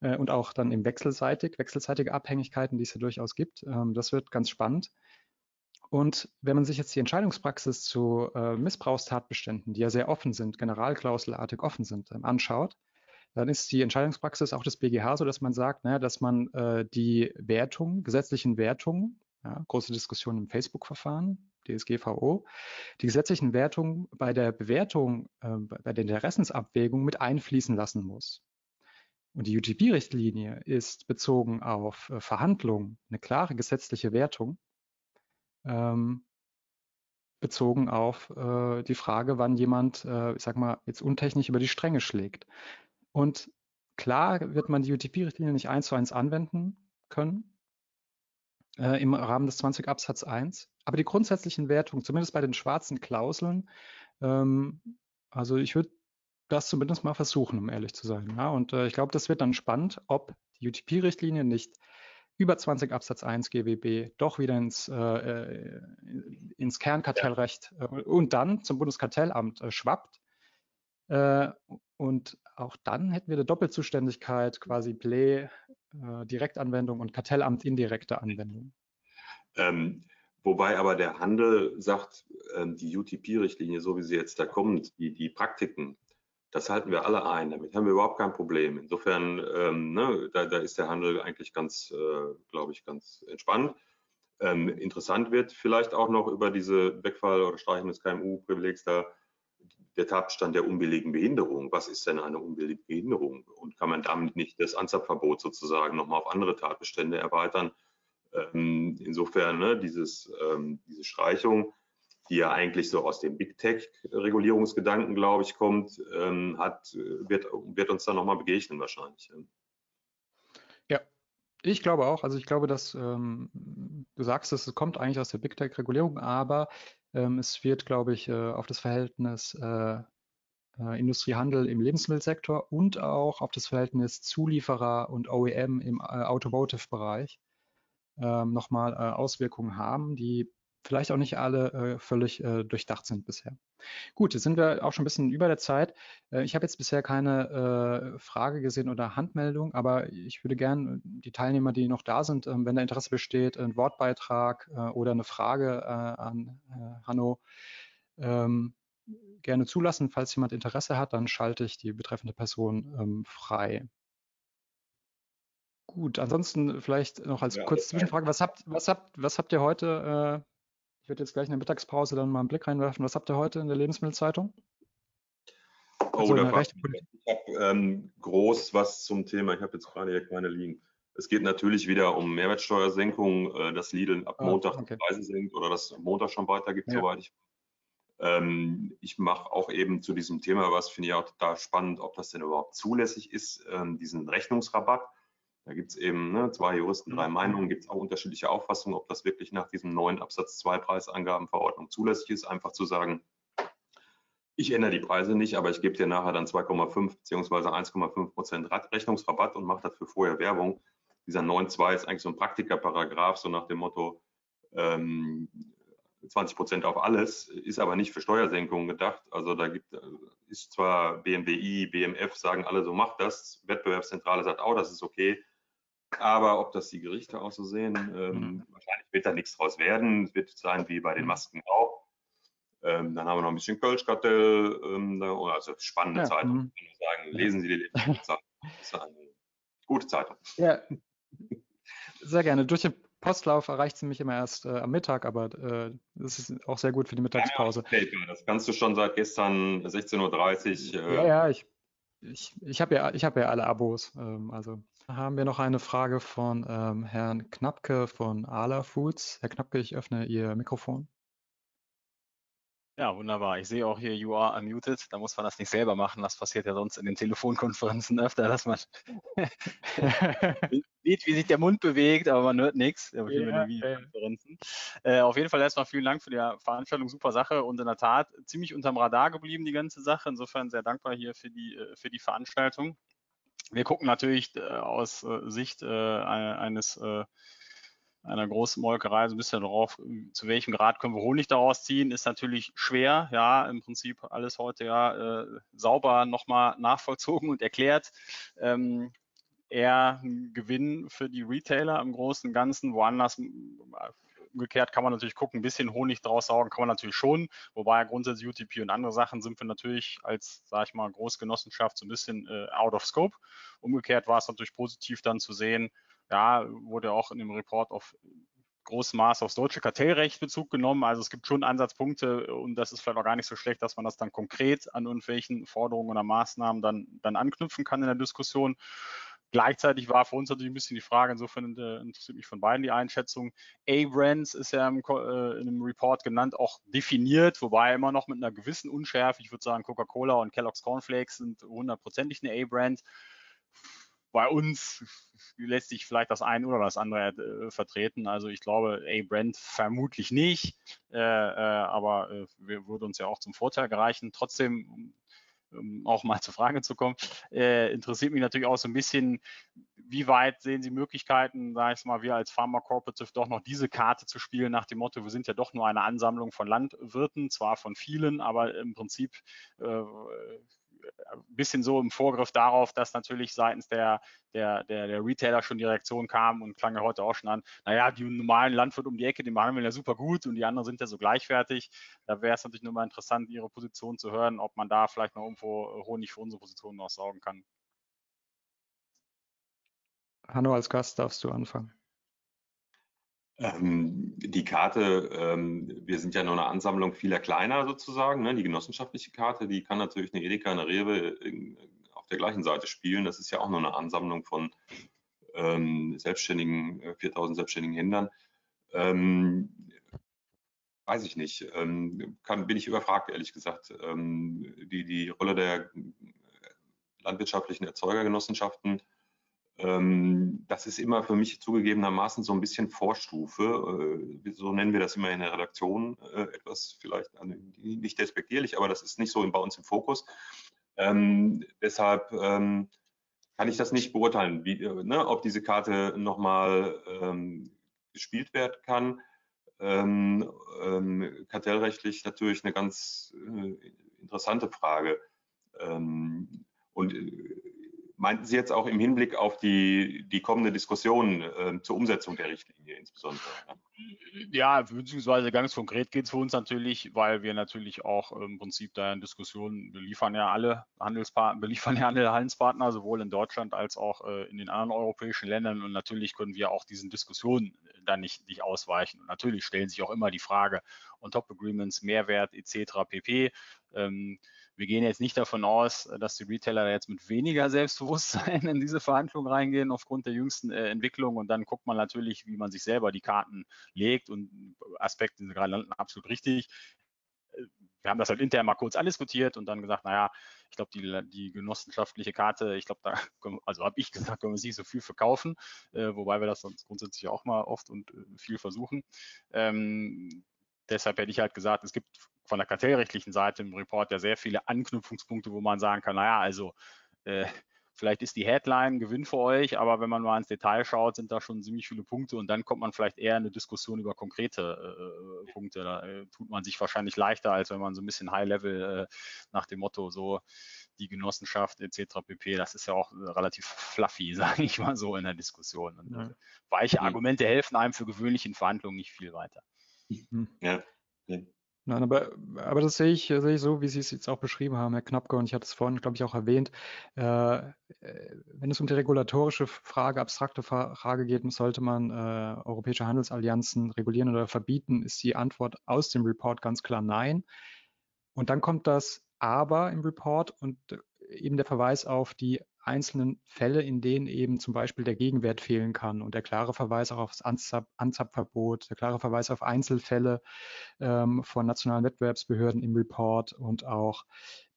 äh, und auch dann im wechselseitig, wechselseitige Abhängigkeiten, die es ja durchaus gibt. Ähm, das wird ganz spannend. Und wenn man sich jetzt die Entscheidungspraxis zu äh, Missbrauchstatbeständen, die ja sehr offen sind, generalklauselartig offen sind, ähm, anschaut, dann ist die Entscheidungspraxis auch des BGH so, dass man sagt, naja, dass man äh, die Wertung, gesetzlichen Wertungen, ja, große Diskussion im Facebook-Verfahren, DSGVO, die gesetzlichen Wertungen bei der Bewertung, äh, bei der Interessensabwägung mit einfließen lassen muss. Und die UTP-Richtlinie ist bezogen auf äh, Verhandlungen eine klare gesetzliche Wertung, ähm, bezogen auf äh, die Frage, wann jemand, äh, ich sag mal, jetzt untechnisch über die Stränge schlägt. Und klar wird man die UTP-Richtlinie nicht eins zu eins anwenden können äh, im Rahmen des 20 Absatz 1. Aber die grundsätzlichen Wertungen, zumindest bei den schwarzen Klauseln, ähm, also ich würde das zumindest mal versuchen, um ehrlich zu sein. Ja? Und äh, ich glaube, das wird dann spannend, ob die UTP-Richtlinie nicht über 20 Absatz 1 GWB doch wieder ins, äh, äh, ins Kernkartellrecht äh, und dann zum Bundeskartellamt äh, schwappt. Und auch dann hätten wir eine Doppelzuständigkeit, quasi Play, äh, Direktanwendung und Kartellamt indirekte Anwendung. Ähm, wobei aber der Handel sagt, ähm, die UTP-Richtlinie, so wie sie jetzt da kommt, die, die Praktiken, das halten wir alle ein. Damit haben wir überhaupt kein Problem. Insofern, ähm, ne, da, da, ist der Handel eigentlich ganz, äh, glaube ich, ganz entspannt. Ähm, interessant wird vielleicht auch noch über diese Wegfall- oder Streichung des KMU-Privilegs da der Tatbestand der unbilligen Behinderung. Was ist denn eine unbillige Behinderung? Und kann man damit nicht das Ansatzverbot sozusagen nochmal auf andere Tatbestände erweitern? Ähm, insofern ne, dieses, ähm, diese Streichung die ja eigentlich so aus dem Big Tech-Regulierungsgedanken, glaube ich, kommt, ähm, hat, wird, wird uns dann nochmal begegnen wahrscheinlich. Ja, ich glaube auch. Also ich glaube, dass ähm, du sagst, es kommt eigentlich aus der Big Tech-Regulierung, aber ähm, es wird, glaube ich, äh, auf das Verhältnis äh, äh, Industriehandel im Lebensmittelsektor und auch auf das Verhältnis Zulieferer und OEM im äh, Automotive-Bereich ähm, nochmal äh, Auswirkungen haben, die vielleicht auch nicht alle äh, völlig äh, durchdacht sind bisher. Gut, jetzt sind wir auch schon ein bisschen über der Zeit. Äh, ich habe jetzt bisher keine äh, Frage gesehen oder Handmeldung, aber ich würde gerne äh, die Teilnehmer, die noch da sind, ähm, wenn da Interesse besteht, einen Wortbeitrag äh, oder eine Frage an Hanno ähm, gerne zulassen. Falls jemand Interesse hat, dann schalte ich die betreffende Person ähm, frei. Gut, ansonsten vielleicht noch als ja, kurze Zwischenfrage, was habt, was habt, was habt ihr heute ich werde jetzt gleich in der Mittagspause dann mal einen Blick reinwerfen. Was habt ihr heute in der Lebensmittelzeitung? Oh, also da ich habe ähm, groß was zum Thema. Ich habe jetzt gerade hier keine liegen. Es geht natürlich wieder um Mehrwertsteuersenkung, äh, dass Lidl ab ah, Montag okay. die Preise senkt oder dass Montag schon weitergibt, ja. soweit ich ähm, ich mache auch eben zu diesem Thema was, finde ich auch total spannend, ob das denn überhaupt zulässig ist, ähm, diesen Rechnungsrabatt. Da gibt es eben ne, zwei Juristen, drei mhm. Meinungen, gibt es auch unterschiedliche Auffassungen, ob das wirklich nach diesem neuen Absatz 2 Preisangabenverordnung zulässig ist, einfach zu sagen, ich ändere die Preise nicht, aber ich gebe dir nachher dann 2,5 bzw. 1,5 Prozent Rechnungsrabatt und mache dafür vorher Werbung. Dieser 9.2 ist eigentlich so ein Praktikerparagraph, so nach dem Motto, ähm, 20 Prozent auf alles, ist aber nicht für Steuersenkungen gedacht. Also da gibt, ist zwar BMWI, BMF sagen alle so, macht das. Wettbewerbszentrale sagt auch, das ist okay. Aber ob das die Gerichte auch so sehen, ähm, mhm. wahrscheinlich wird da nichts draus werden. Es wird sein wie bei den mhm. Masken auch. Ähm, dann haben wir noch ein bisschen Kölschkartell, ähm, also spannende ja, Zeitung. Mhm. Ich kann sagen, lesen Sie die Zeitung. Das ist eine gute Zeitung. Ja, sehr gerne. Durch den Postlauf erreicht sie mich immer erst äh, am Mittag, aber äh, das ist auch sehr gut für die Mittagspause. Ja, das kannst du schon seit gestern 16.30 Uhr. Äh, ja, ja, ich, ich, ich habe ja, hab ja alle Abos. Ähm, also haben wir noch eine Frage von ähm, Herrn Knappke von Ala Foods. Herr Knappke, ich öffne Ihr Mikrofon. Ja, wunderbar. Ich sehe auch hier, you are unmuted. Da muss man das nicht selber machen. Das passiert ja sonst in den Telefonkonferenzen öfter, dass man sieht, wie sich der Mund bewegt, aber man hört nichts. Ja, äh, auf jeden Fall erstmal vielen Dank für die Veranstaltung. Super Sache und in der Tat ziemlich unterm Radar geblieben, die ganze Sache. Insofern sehr dankbar hier für die, äh, für die Veranstaltung. Wir gucken natürlich äh, aus äh, Sicht äh, eines einer großen Molkerei so ein bisschen darauf, zu welchem Grad können wir Honig daraus ziehen, ist natürlich schwer. Ja, im Prinzip alles heute ja äh, sauber nochmal nachvollzogen und erklärt. Ähm, eher ein Gewinn für die Retailer im Großen und Ganzen, woanders umgekehrt kann man natürlich gucken, ein bisschen Honig draus saugen, kann man natürlich schon, wobei grundsätzlich UTP und andere Sachen sind wir natürlich als, sage ich mal, Großgenossenschaft so ein bisschen äh, out of scope. Umgekehrt war es natürlich positiv dann zu sehen, ja, wurde auch in dem Report auf großem Maß aufs deutsche Kartellrecht Bezug genommen. Also es gibt schon Ansatzpunkte und das ist vielleicht auch gar nicht so schlecht, dass man das dann konkret an irgendwelchen Forderungen oder Maßnahmen dann, dann anknüpfen kann in der Diskussion. Gleichzeitig war für uns natürlich ein bisschen die Frage, insofern äh, interessiert mich von beiden die Einschätzung. A-Brands ist ja im, äh, in einem Report genannt, auch definiert, wobei immer noch mit einer gewissen Unschärfe. Ich würde sagen, Coca-Cola und Kellogg's Cornflakes sind hundertprozentig eine A-Brand bei uns lässt sich vielleicht das eine oder das andere äh, vertreten. Also ich glaube, A-Brand vermutlich nicht, äh, äh, aber würde uns ja auch zum Vorteil gereichen. Trotzdem, um auch mal zur Frage zu kommen, äh, interessiert mich natürlich auch so ein bisschen, wie weit sehen Sie Möglichkeiten, sage ich mal, wir als Pharma Corporative doch noch diese Karte zu spielen, nach dem Motto, wir sind ja doch nur eine Ansammlung von Landwirten, zwar von vielen, aber im Prinzip äh, ein bisschen so im Vorgriff darauf, dass natürlich seitens der, der, der, der Retailer schon die Reaktion kam und klang ja heute auch schon an, naja, die normalen Landwirt um die Ecke, die behandeln wir ja super gut und die anderen sind ja so gleichwertig. Da wäre es natürlich nur mal interessant, Ihre Position zu hören, ob man da vielleicht noch irgendwo Honig für unsere Position noch saugen kann. Hanno, als Gast darfst du anfangen. Ähm, die Karte, ähm, wir sind ja nur eine Ansammlung vieler kleiner sozusagen. Ne? Die genossenschaftliche Karte, die kann natürlich eine Edeka, eine Rewe in, auf der gleichen Seite spielen. Das ist ja auch nur eine Ansammlung von ähm, selbstständigen, 4000 äh, selbstständigen Händlern. Ähm, weiß ich nicht. Ähm, kann, bin ich überfragt, ehrlich gesagt. Ähm, die, die Rolle der landwirtschaftlichen Erzeugergenossenschaften das ist immer für mich zugegebenermaßen so ein bisschen Vorstufe. Äh, so nennen wir das immer in der Redaktion. Äh, etwas vielleicht nicht despektierlich, aber das ist nicht so bei uns im Fokus. Ähm, deshalb ähm, kann ich das nicht beurteilen, wie, äh, ne, ob diese Karte nochmal ähm, gespielt werden kann. Ähm, ähm, kartellrechtlich natürlich eine ganz äh, interessante Frage. Ähm, und äh, Meinten Sie jetzt auch im Hinblick auf die, die kommende Diskussion äh, zur Umsetzung der Richtlinie insbesondere? Ja, beziehungsweise ganz konkret geht es für uns natürlich, weil wir natürlich auch im Prinzip da in Diskussionen, wir liefern ja alle Handelspartner, wir liefern ja alle Handelspartner, sowohl in Deutschland als auch äh, in den anderen europäischen Ländern und natürlich können wir auch diesen Diskussionen dann nicht, nicht ausweichen. Und natürlich stellen sich auch immer die Frage, On-Top-Agreements, Mehrwert etc. pp. Ähm, wir gehen jetzt nicht davon aus, dass die Retailer jetzt mit weniger Selbstbewusstsein in diese Verhandlungen reingehen aufgrund der jüngsten äh, Entwicklung. Und dann guckt man natürlich, wie man sich selber die Karten legt. Und Aspekte sind gerade absolut richtig. Äh, wir haben das halt intern mal kurz andiskutiert und dann gesagt, naja, ich glaube, die, die genossenschaftliche Karte, ich glaube, da, also habe ich gesagt, können wir nicht so viel verkaufen, äh, wobei wir das sonst grundsätzlich auch mal oft und äh, viel versuchen. Ähm, deshalb hätte ich halt gesagt, es gibt von der kartellrechtlichen Seite im Report ja sehr viele Anknüpfungspunkte, wo man sagen kann, naja, also äh, vielleicht ist die Headline Gewinn für euch, aber wenn man mal ins Detail schaut, sind da schon ziemlich viele Punkte und dann kommt man vielleicht eher in eine Diskussion über konkrete äh, Punkte. Da äh, tut man sich wahrscheinlich leichter, als wenn man so ein bisschen High-Level äh, nach dem Motto so die Genossenschaft etc. pp. Das ist ja auch relativ fluffy, sage ich mal so in der Diskussion. Und, ja. weiche mhm. Argumente helfen einem für gewöhnliche Verhandlungen nicht viel weiter. Ja. Nein, aber, aber das sehe ich, sehe ich so, wie Sie es jetzt auch beschrieben haben, Herr Knappke, und ich hatte es vorhin, glaube ich, auch erwähnt. Äh, äh, wenn es um die regulatorische Frage, abstrakte Frage geht, sollte man äh, europäische Handelsallianzen regulieren oder verbieten, ist die Antwort aus dem Report ganz klar nein. Und dann kommt das Aber im Report und äh, eben der Verweis auf die einzelnen Fälle, in denen eben zum Beispiel der Gegenwert fehlen kann und der klare Verweis auch auf das Anzapfverbot, der klare Verweis auf Einzelfälle ähm, von nationalen Wettbewerbsbehörden im Report und auch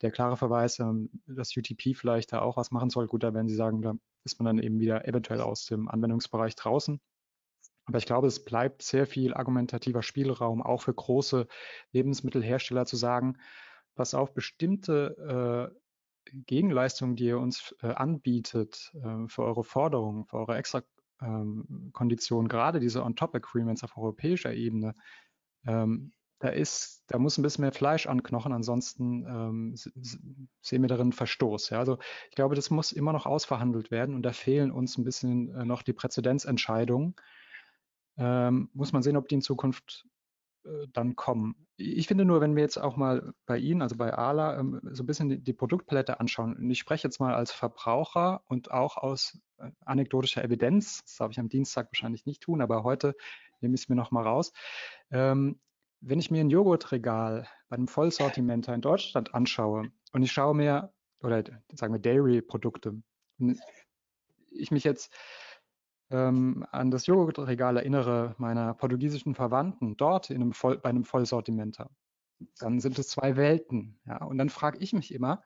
der klare Verweis, ähm, dass UTP vielleicht da auch was machen soll. Gut, da werden Sie sagen, da ist man dann eben wieder eventuell aus dem Anwendungsbereich draußen. Aber ich glaube, es bleibt sehr viel argumentativer Spielraum, auch für große Lebensmittelhersteller zu sagen, pass auf, bestimmte äh, Gegenleistung, die ihr uns äh, anbietet äh, für eure Forderungen, für eure extra ähm, gerade diese On-Top-Agreements auf europäischer Ebene, ähm, da ist, da muss ein bisschen mehr Fleisch anknochen, ansonsten ähm, sehen wir darin Verstoß. Ja? Also ich glaube, das muss immer noch ausverhandelt werden und da fehlen uns ein bisschen äh, noch die Präzedenzentscheidungen. ähm, muss man sehen, ob die in Zukunft dann kommen. Ich finde nur, wenn wir jetzt auch mal bei Ihnen, also bei ALA, ähm, so ein bisschen die, Produktpalette anschauen, und ich spreche jetzt mal als Verbraucher und auch aus äh, anekdotischer Evidenz, das darf ich am Dienstag wahrscheinlich nicht tun, aber heute nehme ich es mir noch mal raus. Ähm, wenn ich mir ein Joghurtregal bei einem Vollsortimenter in Deutschland anschaue und ich schaue mir, oder sagen wir Dairy-Produkte, ich mich jetzt ähm, an das Joghurtregal erinnere meiner portugiesischen Verwandten dort in einem Voll, bei einem Vollsortimenter, dann sind es zwei Welten. Ja? Und dann frage ich mich immer,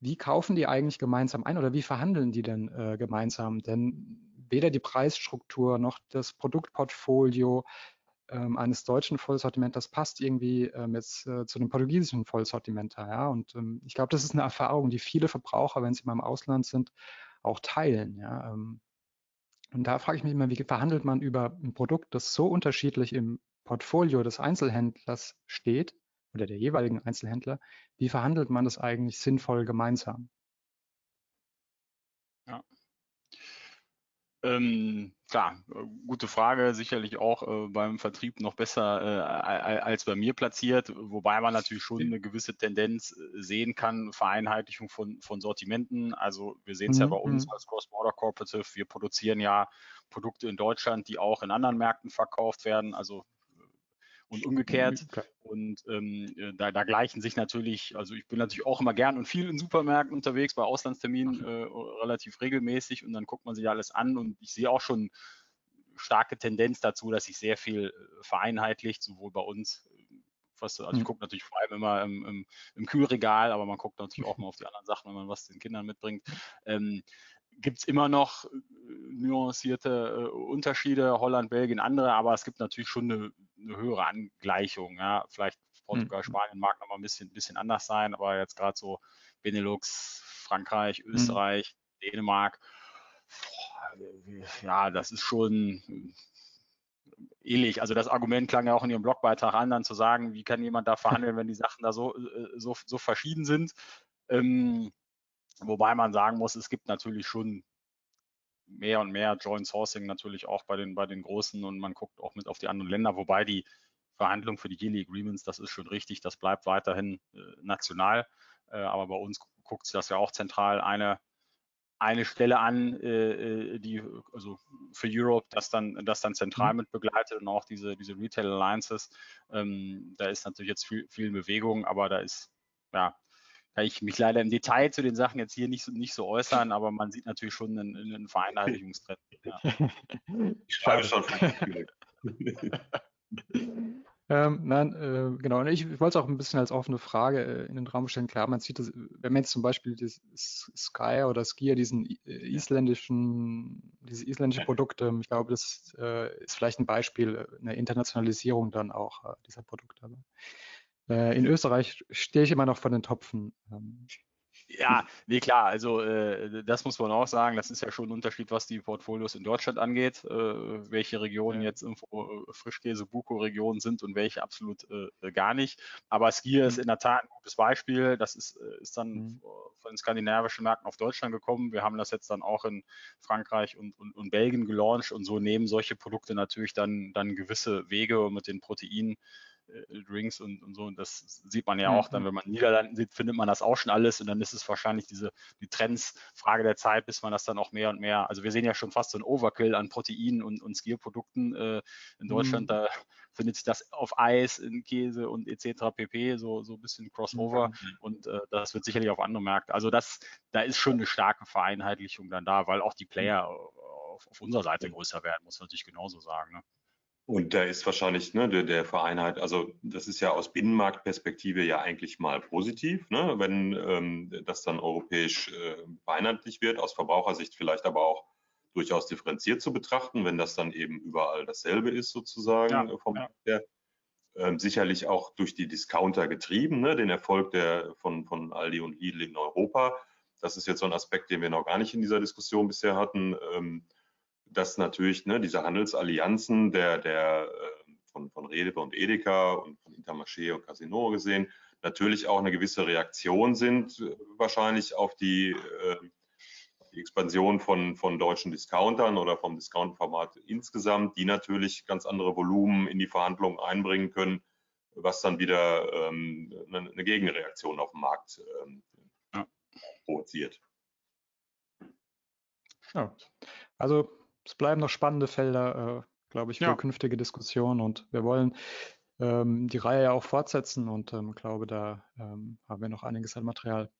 wie kaufen die eigentlich gemeinsam ein oder wie verhandeln die denn äh, gemeinsam? Denn weder die Preisstruktur noch das Produktportfolio ähm, eines deutschen Vollsortimenters passt irgendwie ähm, jetzt äh, zu dem portugiesischen Vollsortimenter. Ja? Und ähm, ich glaube, das ist eine Erfahrung, die viele Verbraucher, wenn sie mal im Ausland sind, auch teilen. Ja? Ähm, und da frage ich mich immer, wie verhandelt man über ein Produkt, das so unterschiedlich im Portfolio des Einzelhändlers steht oder der jeweiligen Einzelhändler, wie verhandelt man das eigentlich sinnvoll gemeinsam? Ja. Ähm, klar, äh, gute Frage, sicherlich auch äh, beim Vertrieb noch besser äh, als bei mir platziert, wobei man natürlich schon eine gewisse Tendenz äh, sehen kann, Vereinheitlichung von, von Sortimenten. Also wir sehen es mhm. ja bei uns mhm. als Cross-Border Cooperative, wir produzieren ja Produkte in Deutschland, die auch in anderen Märkten verkauft werden. Also und umgekehrt. Okay. Und ähm, äh, da, da, gleichen sich natürlich, also ich bin natürlich auch immer gern und viel in Supermärkten unterwegs, bei Auslandsterminen äh, relativ regelmäßig und dann guckt man sich alles an und ich sehe auch schon starke Tendenz dazu, dass sich sehr viel äh, vereinheitlicht, sowohl bei uns was, also ich mhm. gucke natürlich vor allem immer im, im, im, Kühlregal, aber man guckt natürlich auch mal auf die anderen Sachen, wenn man was den Kindern mitbringt. Ähm, gibt es immer noch äh, nuancierte äh, Unterschiede, Holland, Belgien, andere, aber es gibt natürlich schon eine, eine höhere Angleichung. Ja. Vielleicht Portugal, mhm. Spanien mag noch mal ein bisschen, bisschen anders sein, aber jetzt gerade so Benelux, Frankreich, mhm. Österreich, mhm. Dänemark, ja, das ist schon ähnlich. Also das Argument klang ja auch in Ihrem Blogbeitrag an, dann zu sagen, wie kann jemand da verhandeln, wenn die Sachen da so, äh, so, so verschieden sind. Ähm, Wobei man sagen muss, es gibt natürlich schon mehr und mehr Joint Sourcing natürlich auch bei den, bei den Großen und man guckt auch mit auf die anderen Länder, wobei die Verhandlung für die Yearly Agreements, das ist schon richtig, das bleibt weiterhin äh, national, äh, aber bei uns guckt sich das ja auch zentral eine, eine Stelle an, äh, äh die also für Europe das dann, das dann zentral mhm. mit begleitet und auch diese, diese Retail Alliances. Ähm, da ist natürlich jetzt viel, viel Bewegung, aber da ist ja kann ich mich leider im Detail zu den Sachen jetzt hier nicht so, nicht so äußern, aber man sieht natürlich schon einen, einen Vereinheitlichungstrend. Ja. Ich schreibe schon. ähm, nein, äh, genau. Und ich, ich wollte es auch ein bisschen als offene Frage äh, in den Raum stellen. Klar, man sieht das, wenn man jetzt zum Beispiel das Sky oder Skier, diesen äh, isländischen, diese isländische Produkte, ich glaube, das äh, ist vielleicht ein Beispiel, äh, eine Internationalisierung dann auch äh, dieser Produkte. Äh, in Österreich stehe ich immer noch vor den Topfen. Ähm, ja, nee, klar, also äh, das muss man auch sagen, das ist ja schon ein Unterschied, was die Portfolios in Deutschland angeht, äh, welche Regionen jetzt irgendwo äh, Frischkäse, Buko-Regionen sind und welche absolut äh, gar nicht. Aber Skier ist mhm. in der Tat ein gutes Beispiel, das ist, äh, ist dann mhm. von den skandinavischen Märkten auf Deutschland gekommen. Wir haben das jetzt dann auch in Frankreich und, und, und Belgien gelauncht und so nehmen solche Produkte natürlich dann, dann gewisse Wege mit den Proteinen Drinks und, und so. Und das sieht man ja auch dann, mhm. wenn man in Niederlanden sieht, findet man das auch schon alles. Und dann ist es wahrscheinlich diese die Trends, Frage der Zeit, bis man das dann auch mehr und mehr. Also wir sehen ja schon fast so ein Overkill an Proteinen und, und Skierprodukten äh, in Deutschland. Mhm. Da findet sich das auf Eis, in Käse und etc. pp. So, so ein bisschen Crossover. Mhm. Und äh, das wird sicherlich auf andere Märkte. Also das, da ist schon eine starke Vereinheitlichung dann da, weil auch die Player auf, auf unserer Seite größer werden, muss man natürlich genauso sagen. Ne? Und da ist wahrscheinlich ne, der, der Vereinheit, also das ist ja aus Binnenmarktperspektive ja eigentlich mal positiv, ne, wenn ähm, das dann europäisch äh, vereinheitlich wird, aus Verbrauchersicht vielleicht aber auch durchaus differenziert zu betrachten, wenn das dann eben überall dasselbe ist sozusagen ja, äh, vom ja. her. Ähm, sicherlich auch durch die Discounter getrieben, ne, den Erfolg der, von, von Aldi und Lidl in Europa. Das ist jetzt so ein Aspekt, den wir noch gar nicht in dieser Diskussion bisher hatten. Ähm, dass natürlich ne, diese Handelsallianzen der, der äh, von, von Rewe und Edeka und von Intermarché und Casino gesehen natürlich auch eine gewisse Reaktion sind, äh, wahrscheinlich auf die, äh, die Expansion von, von deutschen Discountern oder vom Discount-Format insgesamt, die natürlich ganz andere Volumen in die Verhandlungen einbringen können, was dann wieder ähm, eine, eine, Gegenreaktion auf dem Markt ähm, ja. provoziert. Ja, also es bleiben noch spannende Felder, äh, glaube ich, für ja. künftige Diskussionen und wir wollen ähm, die Reihe ja auch fortsetzen und ähm, glaube, da ähm, haben wir noch einiges an Material.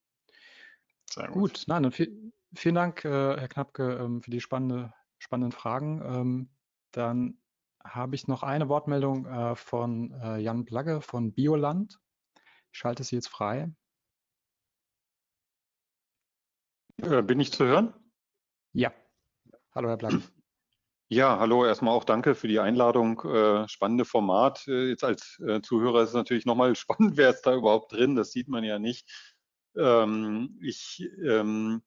Sehr gut. gut nein, dann viel, vielen Dank, äh, Herr Knappke, ähm, für die spannende, spannenden Fragen. Ähm, dann habe ich noch eine Wortmeldung äh, von äh, Jan Blagge von Bioland. Ich schalte Sie jetzt frei. Äh, bin ich zu hören? Ja. Hallo, Herr Blagge. Ja, hallo, erstmal auch danke für die Einladung. Äh, spannende Format. Äh, jetzt als äh, Zuhörer ist es natürlich nochmal spannend, wer ist da überhaupt drin, das sieht man ja nicht. Ähm, ich ähm,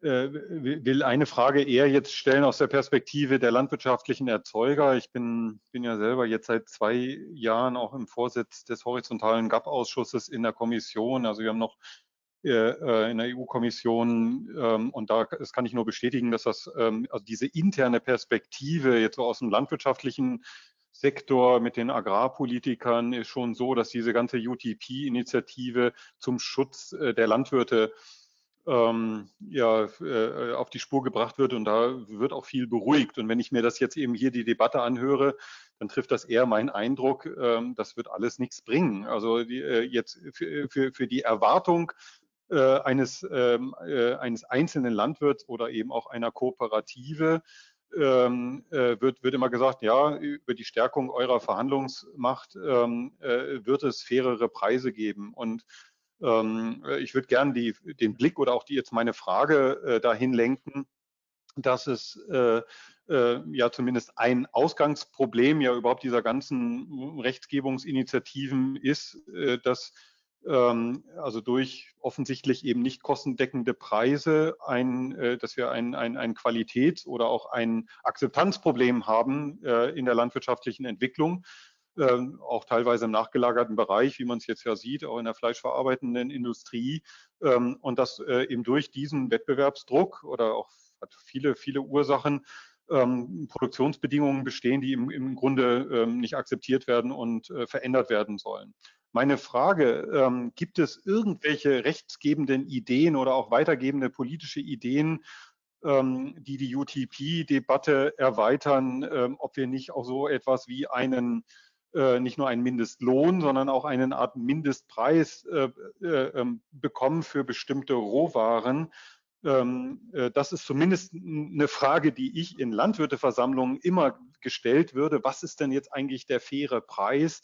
äh, will eine Frage eher jetzt stellen aus der Perspektive der landwirtschaftlichen Erzeuger. Ich bin, bin ja selber jetzt seit zwei Jahren auch im Vorsitz des horizontalen GAP-Ausschusses in der Kommission. Also wir haben noch in der EU-Kommission ähm, und da das kann ich nur bestätigen, dass das ähm, also diese interne Perspektive jetzt so aus dem landwirtschaftlichen Sektor mit den Agrarpolitikern ist schon so, dass diese ganze UTP-Initiative zum Schutz äh, der Landwirte ähm, ja, äh, auf die Spur gebracht wird und da wird auch viel beruhigt. Und wenn ich mir das jetzt eben hier die Debatte anhöre, dann trifft das eher meinen Eindruck, ähm, das wird alles nichts bringen. Also die, äh, jetzt für, für, für die Erwartung äh, eines, ähm, äh, eines einzelnen Landwirts oder eben auch einer Kooperative ähm, äh, wird, wird immer gesagt, ja, über die Stärkung eurer Verhandlungsmacht ähm, äh, wird es fairere Preise geben. Und ähm, ich würde gerne den Blick oder auch die jetzt meine Frage äh, dahin lenken, dass es äh, äh, ja zumindest ein Ausgangsproblem ja überhaupt dieser ganzen Rechtsgebungsinitiativen ist, äh, dass also durch offensichtlich eben nicht kostendeckende Preise ein, äh, dass wir ein, ein, ein Qualitäts- oder auch ein Akzeptanzproblem haben äh, in der landwirtschaftlichen Entwicklung. Ähm, auch teilweise im nachgelagerten Bereich, wie man es jetzt ja sieht, auch in der fleischverarbeitenden Industrie. Ähm, und dass äh, eben durch diesen Wettbewerbsdruck oder auch hat viele, viele Ursachen, ähm, Produktionsbedingungen bestehen, die im, im Grunde ähm, nicht akzeptiert werden und äh, verändert werden sollen. Meine Frage, ähm, gibt es irgendwelche rechtsgebenden Ideen oder auch weitergebende politische Ideen, ähm, die die UTP-Debatte erweitern, ähm, ob wir nicht auch so etwas wie einen, äh, nicht nur einen Mindestlohn, sondern auch eine Art Mindestpreis äh, äh, ähm, bekommen für bestimmte Rohwaren? Ähm, äh, das ist zumindest eine Frage, die ich in Landwirteversammlungen immer gestellt würde. Was ist denn jetzt eigentlich der faire Preis?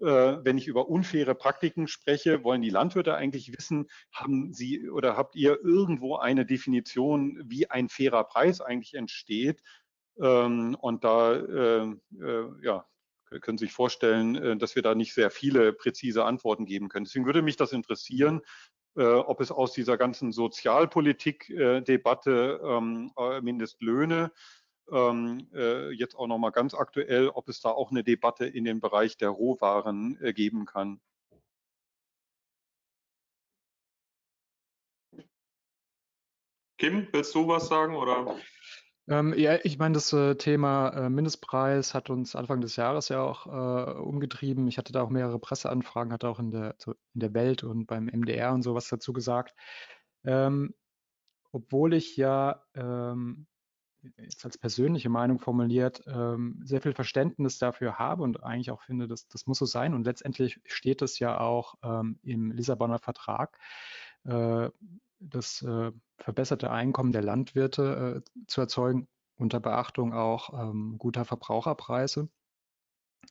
Äh, wenn ich über unfaire Praktiken spreche, wollen die Landwirte eigentlich wissen, haben Sie oder habt ihr irgendwo eine Definition, wie ein fairer Preis eigentlich entsteht? Ähm, und da äh, äh, ja, können Sie sich vorstellen, dass wir da nicht sehr viele präzise Antworten geben können. Deswegen würde mich das interessieren, ob es aus dieser ganzen Sozialpolitik-Debatte ähm, Mindestlöhne ähm, äh, jetzt auch nochmal ganz aktuell, ob es da auch eine Debatte in dem Bereich der Rohwaren äh, geben kann. Kim, willst du was sagen oder? Ähm, ja, ich meine, das äh, Thema äh, Mindestpreis hat uns Anfang des Jahres ja auch äh, umgetrieben. Ich hatte da auch mehrere Presseanfragen, hatte auch in der, so in der Welt und beim MDR und sowas dazu gesagt. Ähm, obwohl ich ja ähm, jetzt als persönliche Meinung formuliert, ähm, sehr viel Verständnis dafür habe und eigentlich auch finde, dass das muss so sein. Und letztendlich steht es ja auch ähm, im Lissabonner Vertrag, äh, das äh, verbesserte Einkommen der Landwirte äh, zu erzeugen, unter Beachtung auch ähm, guter Verbraucherpreise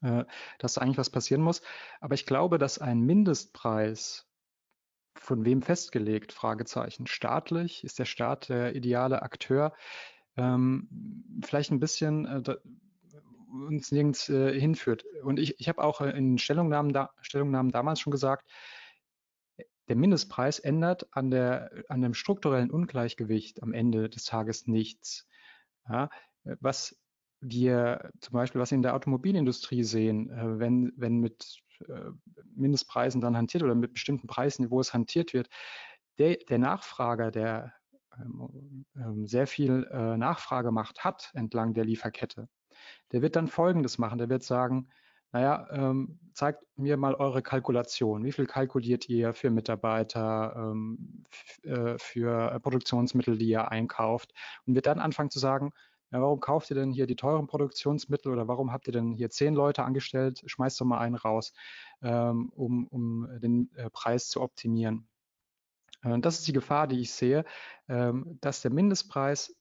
äh, dass eigentlich was passieren muss. Aber ich glaube, dass ein Mindestpreis von wem festgelegt? Fragezeichen. Staatlich? Ist der Staat der ideale Akteur? Ähm, vielleicht ein bisschen äh, da, uns nirgends äh, hinführt. Und ich, ich habe auch in Stellungnahmen, da, Stellungnahmen damals schon gesagt, der Mindestpreis ändert an, der, an dem strukturellen Ungleichgewicht am Ende des Tages nichts. Ja, was wir zum Beispiel, was in der Automobilindustrie sehen, äh, wenn, wenn mit äh, Mindestpreisen dann hantiert oder mit bestimmten Preisen, wo es hantiert wird, der, der Nachfrager, der sehr viel äh, Nachfragemacht hat entlang der Lieferkette, der wird dann Folgendes machen. Der wird sagen, naja, ähm, zeigt mir mal eure Kalkulation. Wie viel kalkuliert ihr für Mitarbeiter, ähm, äh, für Produktionsmittel, die ihr einkauft? Und wird dann anfangen zu sagen, ja, warum kauft ihr denn hier die teuren Produktionsmittel oder warum habt ihr denn hier zehn Leute angestellt? Schmeißt doch mal einen raus, ähm, um, um den äh, Preis zu optimieren. Äh, das ist die Gefahr, die ich sehe, ähm, dass der Mindestpreis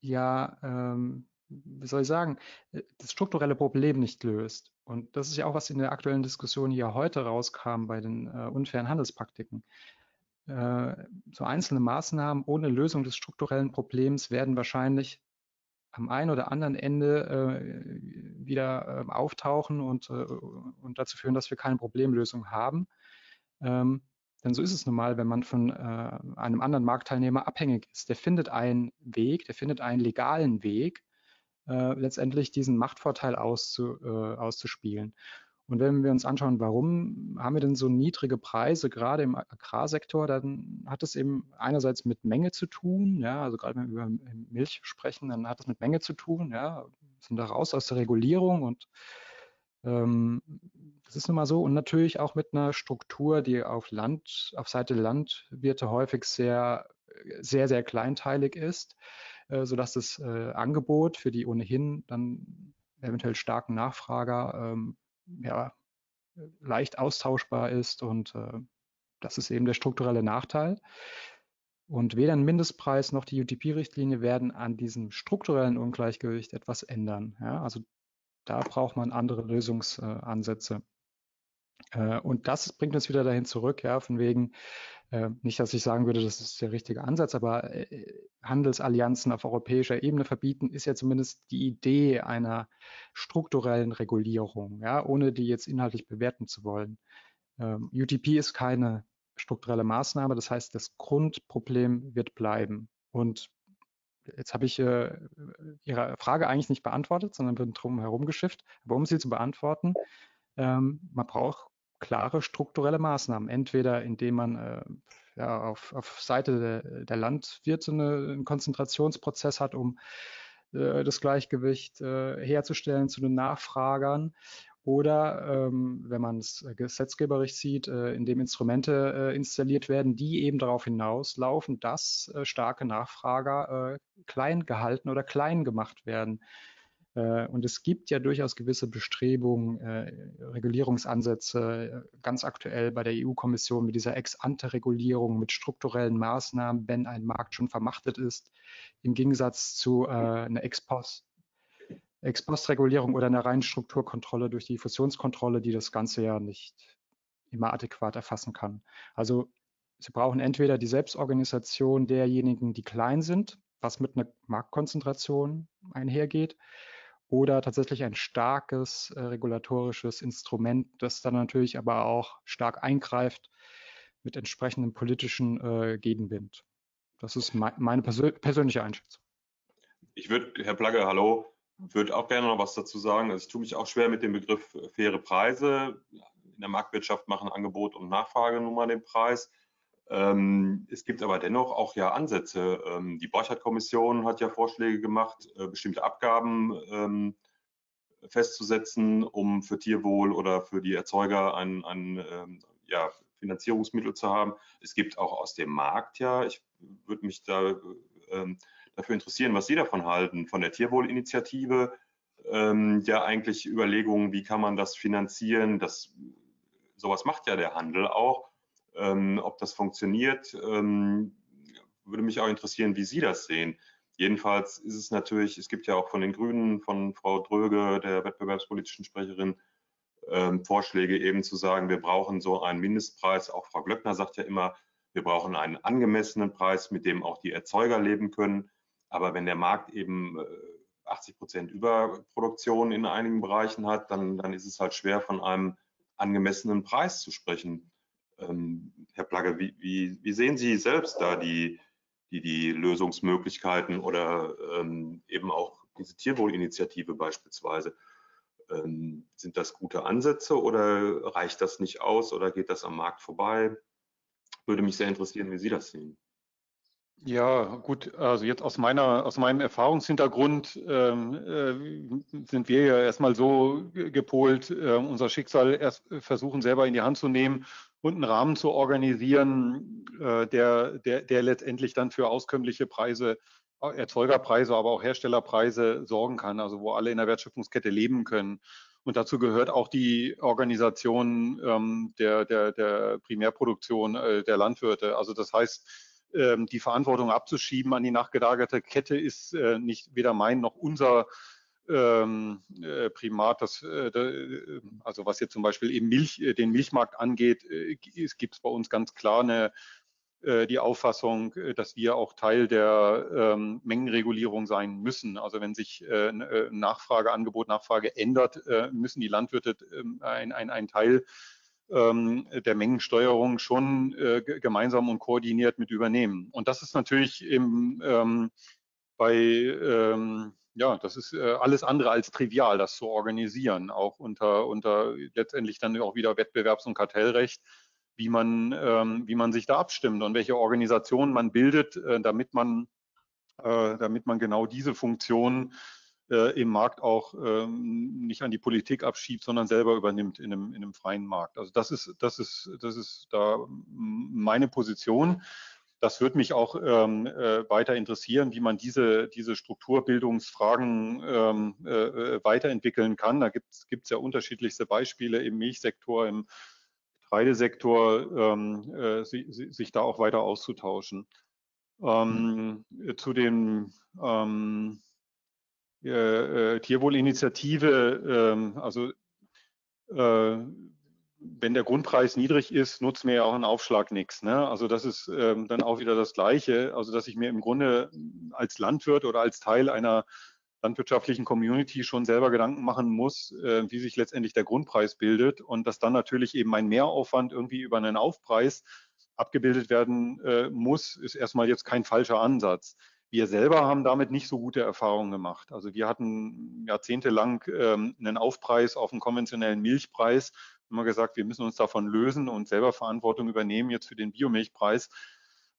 ja, ähm, wie soll ich sagen, äh, das strukturelle Problem nicht löst. Und das ist ja auch, was in der aktuellen Diskussion hier heute rauskam bei den äh, unfairen Handelspraktiken. Äh, so einzelne Maßnahmen ohne Lösung des strukturellen Problems werden wahrscheinlich am einen oder anderen Ende äh, wieder äh, auftauchen und, äh, und dazu führen, dass wir keine Problemlösung haben. Ähm, denn so ist es nun mal, wenn man von äh, einem anderen Marktteilnehmer abhängig ist. Der findet einen Weg, der findet einen legalen Weg, äh, letztendlich diesen Machtvorteil auszu, äh, auszuspielen. Und wenn wir uns anschauen, warum haben wir denn so niedrige Preise, gerade im Agrarsektor, dann hat es eben einerseits mit Menge zu tun, ja, also gerade wenn wir über Milch sprechen, dann hat es mit Menge zu tun, ja, sind da raus aus der Regulierung und ähm, das ist nun mal so und natürlich auch mit einer Struktur, die auf Land, auf Seite Landwirte häufig sehr, sehr, sehr kleinteilig ist, äh, sodass das äh, Angebot für die ohnehin dann eventuell starken Nachfrager ähm, ja, leicht austauschbar ist und äh, das ist eben der strukturelle Nachteil. Und weder ein Mindestpreis noch die UTP-Richtlinie werden an diesem strukturellen Ungleichgewicht etwas ändern. Ja, also da braucht man andere Lösungsansätze. Äh, und das bringt uns wieder dahin zurück, ja, von wegen, äh, nicht, dass ich sagen würde, das ist der richtige Ansatz, aber äh, Handelsallianzen auf europäischer Ebene verbieten, ist ja zumindest die Idee einer strukturellen Regulierung, ja, ohne die jetzt inhaltlich bewerten zu wollen. Ähm, UTP ist keine strukturelle Maßnahme, das heißt, das Grundproblem wird bleiben. Und jetzt habe ich äh, Ihre Frage eigentlich nicht beantwortet, sondern bin drum herum geschifft. Aber um sie zu beantworten, ähm, man braucht klare strukturelle Maßnahmen. Entweder indem man äh, ja, auf, auf Seite der, der Landwirte eine, einen Konzentrationsprozess hat, um äh, das Gleichgewicht äh, herzustellen zu den Nachfragern. Oder ähm, wenn man es gesetzgeberisch sieht, äh, indem Instrumente äh, installiert werden, die eben darauf hinauslaufen, dass äh, starke Nachfrager klein gehalten oder klein gemacht werden. Äh, und es gibt ja durchaus gewisse Bestrebungen, äh, Regulierungsansätze, äh, ganz aktuell bei der EU-Kommission mit dieser Ex-ante-Regulierung, mit strukturellen Maßnahmen, wenn ein Markt schon vermachtet ist, im Gegensatz zu einer Ex-Post. Ex-Post-Regulierung oder einer reinen Strukturkontrolle durch die Fusionskontrolle, die das Ganze ja nicht immer adäquat erfassen kann. Also Sie brauchen entweder die Selbstorganisation derjenigen, die klein sind, was mit einer Marktkonzentration einhergeht, oder tatsächlich ein starkes äh, regulatorisches Instrument, das dann natürlich aber auch stark eingreift mit entsprechendem politischen äh, Gegenwind. Das ist me meine persö persönliche Einschätzung. Ich würde, Herr Plagge, hallo, würde auch gerne noch was dazu sagen. Also ich tue mich auch schwer mit dem Begriff äh, faire Preise. In der Marktwirtschaft machen Angebot und Nachfrage nun mal den Preis. Ähm, es gibt aber dennoch auch ja Ansätze. Ähm, die Borchardt-Kommission hat ja Vorschläge gemacht, äh, bestimmte Abgaben ähm, festzusetzen, um für Tierwohl oder für die Erzeuger ein, ein ja, Finanzierungsmittel zu haben. Es gibt auch aus dem Markt ja, ich würde mich da dafür interessieren, was Sie davon halten, von der Tierwohlinitiative, ja eigentlich Überlegungen, wie kann man das finanzieren. Das, sowas macht ja der Handel auch. Ähm, ob das funktioniert, ähm, würde mich auch interessieren, wie Sie das sehen. Jedenfalls ist es natürlich, es gibt ja auch von den Grünen, von Frau Dröge, der wettbewerbspolitischen Sprecherin, ähm, Vorschläge eben zu sagen, wir brauchen so einen Mindestpreis. Auch Frau Glöckner sagt ja immer, wir brauchen einen angemessenen Preis, mit dem auch die Erzeuger leben können. Aber wenn der Markt eben 80 äh, Prozent Überproduktion in einigen Bereichen hat, dann, dann ist es halt schwer, von einem angemessenen Preis zu sprechen. Ähm, Herr Plagge, wie, wie, wie, sehen Sie selbst da die, die, die Lösungsmöglichkeiten oder ähm, eben auch diese Tierwohlinitiative beispielsweise? Ähm, sind das gute Ansätze oder reicht das nicht aus oder geht das am Markt vorbei? Würde mich sehr interessieren, wie Sie das sehen. Ja, gut, also jetzt aus meiner, aus meinem Erfahrungshintergrund ähm, äh, sind wir ja erstmal so gepolt, äh, unser Schicksal erst versuchen selber in die Hand zu nehmen und einen Rahmen zu organisieren, äh, der, der, der letztendlich dann für auskömmliche Preise, Erzeugerpreise, aber auch Herstellerpreise sorgen kann, also wo alle in der Wertschöpfungskette leben können. Und dazu gehört auch die Organisation ähm, der, der, der Primärproduktion äh, der Landwirte. Also das heißt, ähm, die Verantwortung abzuschieben an die nachgelagerte Kette ist äh, nicht weder mein noch unser ähm, äh, Primat, das, äh, also was jetzt zum Beispiel eben Milch, den Milchmarkt angeht, gibt es bei uns ganz klar eine, die Auffassung, dass wir auch Teil der ähm, Mengenregulierung sein müssen. Also wenn sich Nachfrage, Angebot, Nachfrage ändert, müssen die Landwirte ein, ein, ein Teil ähm, der Mengensteuerung schon äh, gemeinsam und koordiniert mit übernehmen. Und das ist natürlich im, ähm, bei, ähm, ja, das ist äh, alles andere als trivial, das zu organisieren, auch unter, unter letztendlich dann auch wieder Wettbewerbs- und Kartellrecht, wie man, ähm, wie man sich da abstimmt und welche Organisationen man bildet, äh, damit man, äh, damit man genau diese Funktion äh, im Markt auch ähm, nicht an die Politik abschiebt, sondern selber übernimmt in einem, in einem freien Markt. Also das ist, das ist, das ist da meine Position. Das wird mich auch ähm, äh, weiter interessieren, wie man diese, diese Strukturbildungsfragen ähm, äh, äh weiterentwickeln kann. Da gibt es ja unterschiedlichste Beispiele im Milchsektor, im Getreidesektor, ähm, äh, sich, sich da auch weiter auszutauschen. Ähm, zu den ähm, äh, äh, Tierwohlinitiative, ähm, also äh, wenn der Grundpreis niedrig ist, nutzt mir ja auch ein Aufschlag nichts. Ne? Also das ist ähm, dann auch wieder das Gleiche. Also dass ich mir im Grunde als Landwirt oder als Teil einer landwirtschaftlichen Community schon selber Gedanken machen muss, äh, wie sich letztendlich der Grundpreis bildet und dass dann natürlich eben mein Mehraufwand irgendwie über einen Aufpreis abgebildet werden äh, muss, ist erstmal jetzt kein falscher Ansatz. Wir selber haben damit nicht so gute Erfahrungen gemacht. Also wir hatten jahrzehntelang ähm, einen Aufpreis auf einen konventionellen Milchpreis. Haben gesagt, wir müssen uns davon lösen und selber Verantwortung übernehmen jetzt für den Biomilchpreis.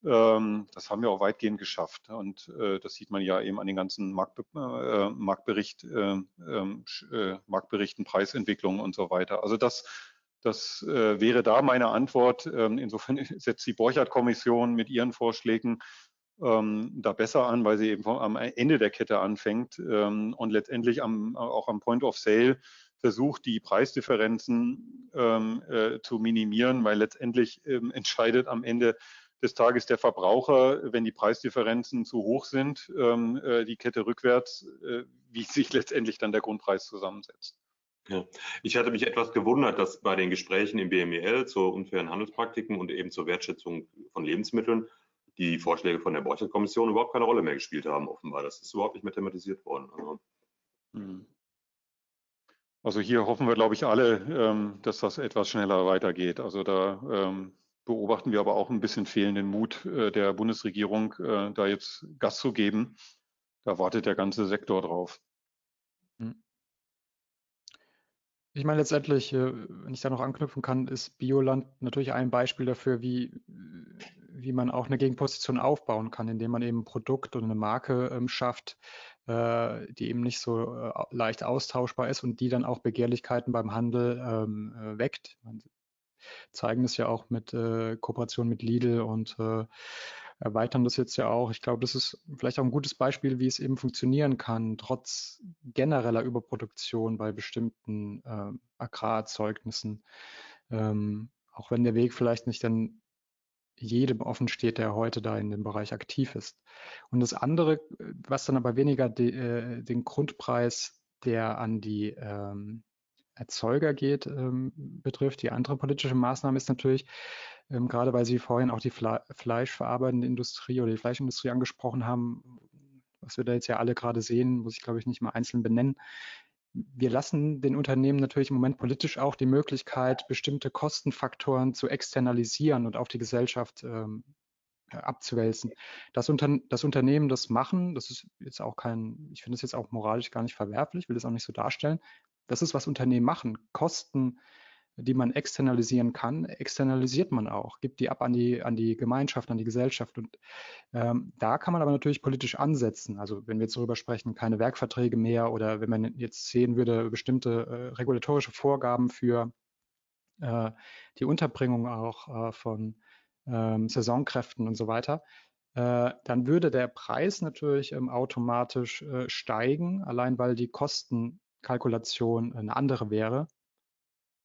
Ähm, das haben wir auch weitgehend geschafft. Und äh, das sieht man ja eben an den ganzen Marktbe äh, Marktbericht, äh, ähm, äh Marktberichten, Preisentwicklungen und so weiter. Also das, das wäre da meine Antwort. Ähm, insofern setzt die Borchardt-Kommission mit ihren Vorschlägen da besser an, weil sie eben vom, am Ende der Kette anfängt und letztendlich am, auch am Point of Sale versucht, die Preisdifferenzen ähm, äh, zu minimieren, weil letztendlich ähm, entscheidet am Ende des Tages der Verbraucher, wenn die Preisdifferenzen zu hoch sind, ähm, äh, die Kette rückwärts, äh, wie sich letztendlich dann der Grundpreis zusammensetzt. Ja. Ich hatte mich etwas gewundert, dass bei den Gesprächen im BMEL zu unfairen Handelspraktiken und eben zur Wertschätzung von Lebensmitteln die Vorschläge von der Borchert-Kommission überhaupt keine Rolle mehr gespielt haben, offenbar. Das ist überhaupt nicht mehr thematisiert worden. Also, hm. Also hier hoffen wir, glaube ich, alle, ähm, dass das etwas schneller weitergeht. Also da ähm, beobachten wir aber auch ein bisschen fehlenden Mut äh, der Bundesregierung, äh, da jetzt Gas zu geben. Da wartet der ganze Sektor drauf. Hm. Ich meine, letztendlich, äh, wenn ich da noch anknüpfen kann, ist Bioland natürlich ein Beispiel dafür, wie, wie man auch eine Gegenposition aufbauen kann, indem man eben ein Produkt und eine Marke ähm, schafft, äh, die eben nicht so äh, leicht austauschbar ist und die dann auch Begehrlichkeiten beim Handel ähm, äh, weckt. Man zeigen es ja auch mit äh, Kooperation mit Lidl und äh, erweitern das jetzt ja auch. Ich glaube, das ist vielleicht auch ein gutes Beispiel, wie es eben funktionieren kann, trotz genereller Überproduktion bei bestimmten äh, Agrarerzeugnissen. Ähm, auch wenn der Weg vielleicht nicht dann jedem offen steht, der heute da in dem Bereich aktiv ist. Und das andere, was dann aber weniger de, äh, den Grundpreis, der an die ähm, Erzeuger geht, ähm, betrifft. Die andere politische Maßnahme ist natürlich, ähm, gerade weil Sie vorhin auch die Fle fleischverarbeitende Industrie oder die Fleischindustrie angesprochen haben, was wir da jetzt ja alle gerade sehen, muss ich glaube ich nicht mal einzeln benennen. Wir lassen den Unternehmen natürlich im Moment politisch auch die Möglichkeit, bestimmte Kostenfaktoren zu externalisieren und auf die Gesellschaft ähm, abzuwälzen. Das, Unter das Unternehmen das machen, das ist jetzt auch kein, ich finde es jetzt auch moralisch gar nicht verwerflich, will das auch nicht so darstellen. Das ist, was Unternehmen machen. Kosten die man externalisieren kann, externalisiert man auch, gibt die ab an die, an die Gemeinschaft, an die Gesellschaft. Und ähm, da kann man aber natürlich politisch ansetzen. Also wenn wir jetzt darüber sprechen, keine Werkverträge mehr oder wenn man jetzt sehen würde, bestimmte äh, regulatorische Vorgaben für äh, die Unterbringung auch äh, von ähm, Saisonkräften und so weiter, äh, dann würde der Preis natürlich ähm, automatisch äh, steigen, allein weil die Kostenkalkulation eine andere wäre.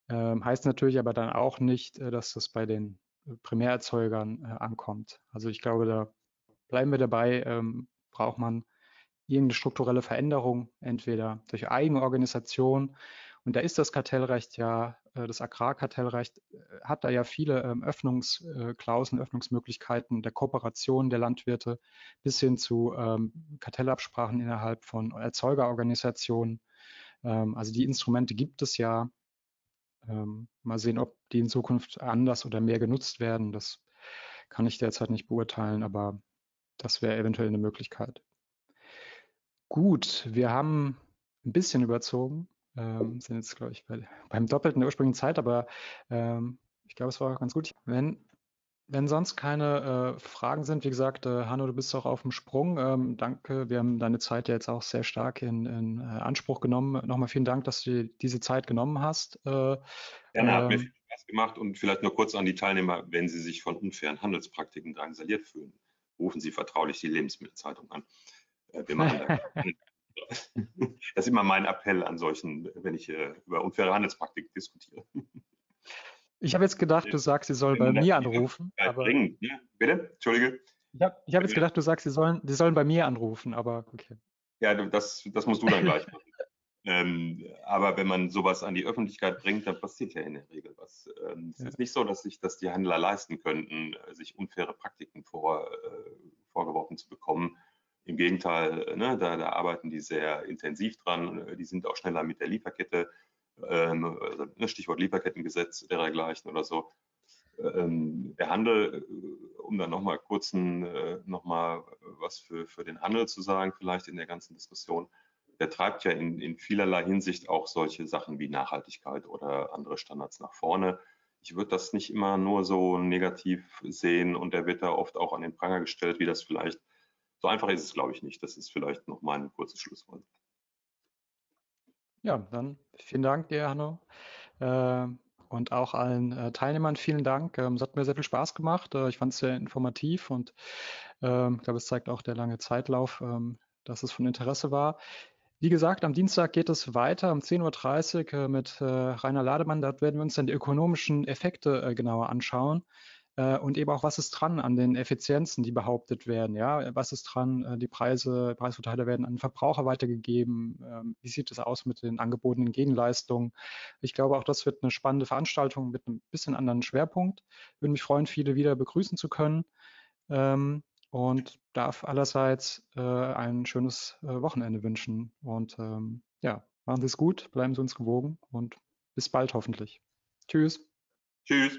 Ähm, heißt natürlich aber dann auch nicht, äh, dass das bei den äh, Primärerzeugern äh, ankommt. Also ich glaube, da bleiben wir dabei, ähm, braucht man irgendeine strukturelle Veränderung, entweder durch eigene Organisation. Und da ist das Kartellrecht ja, äh, das Agrarkartellrecht hat da ja viele ähm, Öffnungsklauseln, Öffnungsmöglichkeiten der Kooperation der Landwirte bis hin zu ähm, Kartellabsprachen innerhalb von Erzeugerorganisationen. Ähm, also die Instrumente gibt es ja. Ähm, mal sehen, ob die in Zukunft anders oder mehr genutzt werden. Das kann ich derzeit nicht beurteilen, aber das wäre eventuell eine Möglichkeit. Gut, wir haben ein bisschen überzogen, ähm, sind jetzt, glaube ich, bei, beim Doppelten der ursprünglichen Zeit, aber ähm, ich glaube, es war ganz gut. Wenn wenn sonst keine äh, Fragen sind, wie gesagt, äh, Hanno, du bist auch auf dem Sprung. Ähm, danke, wir haben deine Zeit ja jetzt auch sehr stark in, in äh, Anspruch genommen. Nochmal vielen Dank, dass du diese Zeit genommen hast. Äh, Gerne, hat mir ähm, viel Spaß gemacht und vielleicht nur kurz an die Teilnehmer, wenn sie sich von unfairen Handelspraktiken drangsaliert fühlen, rufen Sie vertraulich die Lebensmittelzeitung an. Äh, wir machen da das ist immer mein Appell an solchen, wenn ich äh, über unfaire Handelspraktiken diskutiere. Ich habe jetzt gedacht, du sagst, sie soll bei mir anrufen. Aber bringen. Ja, bitte? Entschuldige. Ich habe hab jetzt gedacht, du sagst, sie sollen, sie sollen bei mir anrufen, aber okay. Ja, das, das musst du dann gleich machen. ähm, aber wenn man sowas an die Öffentlichkeit bringt, dann passiert ja in der Regel was. Ähm, es ja. ist nicht so, dass sich dass die Händler leisten könnten, äh, sich unfaire Praktiken vor, äh, vorgeworfen zu bekommen. Im Gegenteil, ne, da, da, arbeiten die sehr intensiv dran. Die sind auch schneller mit der Lieferkette ähm, also, ne, Stichwort Lieferkettengesetz dergleichen oder so. Ähm, der Handel, äh, um dann nochmal kurz äh, nochmal was für, für den Handel zu sagen, vielleicht in der ganzen Diskussion, der treibt ja in, in vielerlei Hinsicht auch solche Sachen wie Nachhaltigkeit oder andere Standards nach vorne. Ich würde das nicht immer nur so negativ sehen und der wird da oft auch an den Pranger gestellt, wie das vielleicht, so einfach ist es glaube ich nicht. Das ist vielleicht noch mein kurzes Schlusswort. Ja, dann vielen Dank dir, Hanno. Äh, und auch allen äh, Teilnehmern vielen Dank. Ähm, es hat mir sehr viel Spaß gemacht. Äh, ich fand es sehr informativ und ähm, ich glaube, es zeigt auch der lange Zeitlauf, ähm, dass es von Interesse war. Wie gesagt, am Dienstag geht es weiter um 10.30 Uhr mit Rainer Lademann. Dort werden wir uns dann die ökonomischen Effekte genauer anschauen. Äh, und eben auch, was ist dran an den Effizienzen, die behauptet werden. Ja, was ist dran? Äh, die Preise, Preisvorteile werden an Verbraucher weitergegeben. Ähm, wie sieht es aus mit den angebotenen Gegenleistungen? Ich glaube, auch das wird eine spannende Veranstaltung mit einem bisschen anderen Schwerpunkt. Würde mich freuen, viele wieder begrüßen zu können. Ähm, und darf allerseits äh, ein schönes Wochenende wünschen. Und ähm, ja, machen Sie es gut, bleiben Sie uns gewogen und bis bald hoffentlich. Tschüss. Tschüss.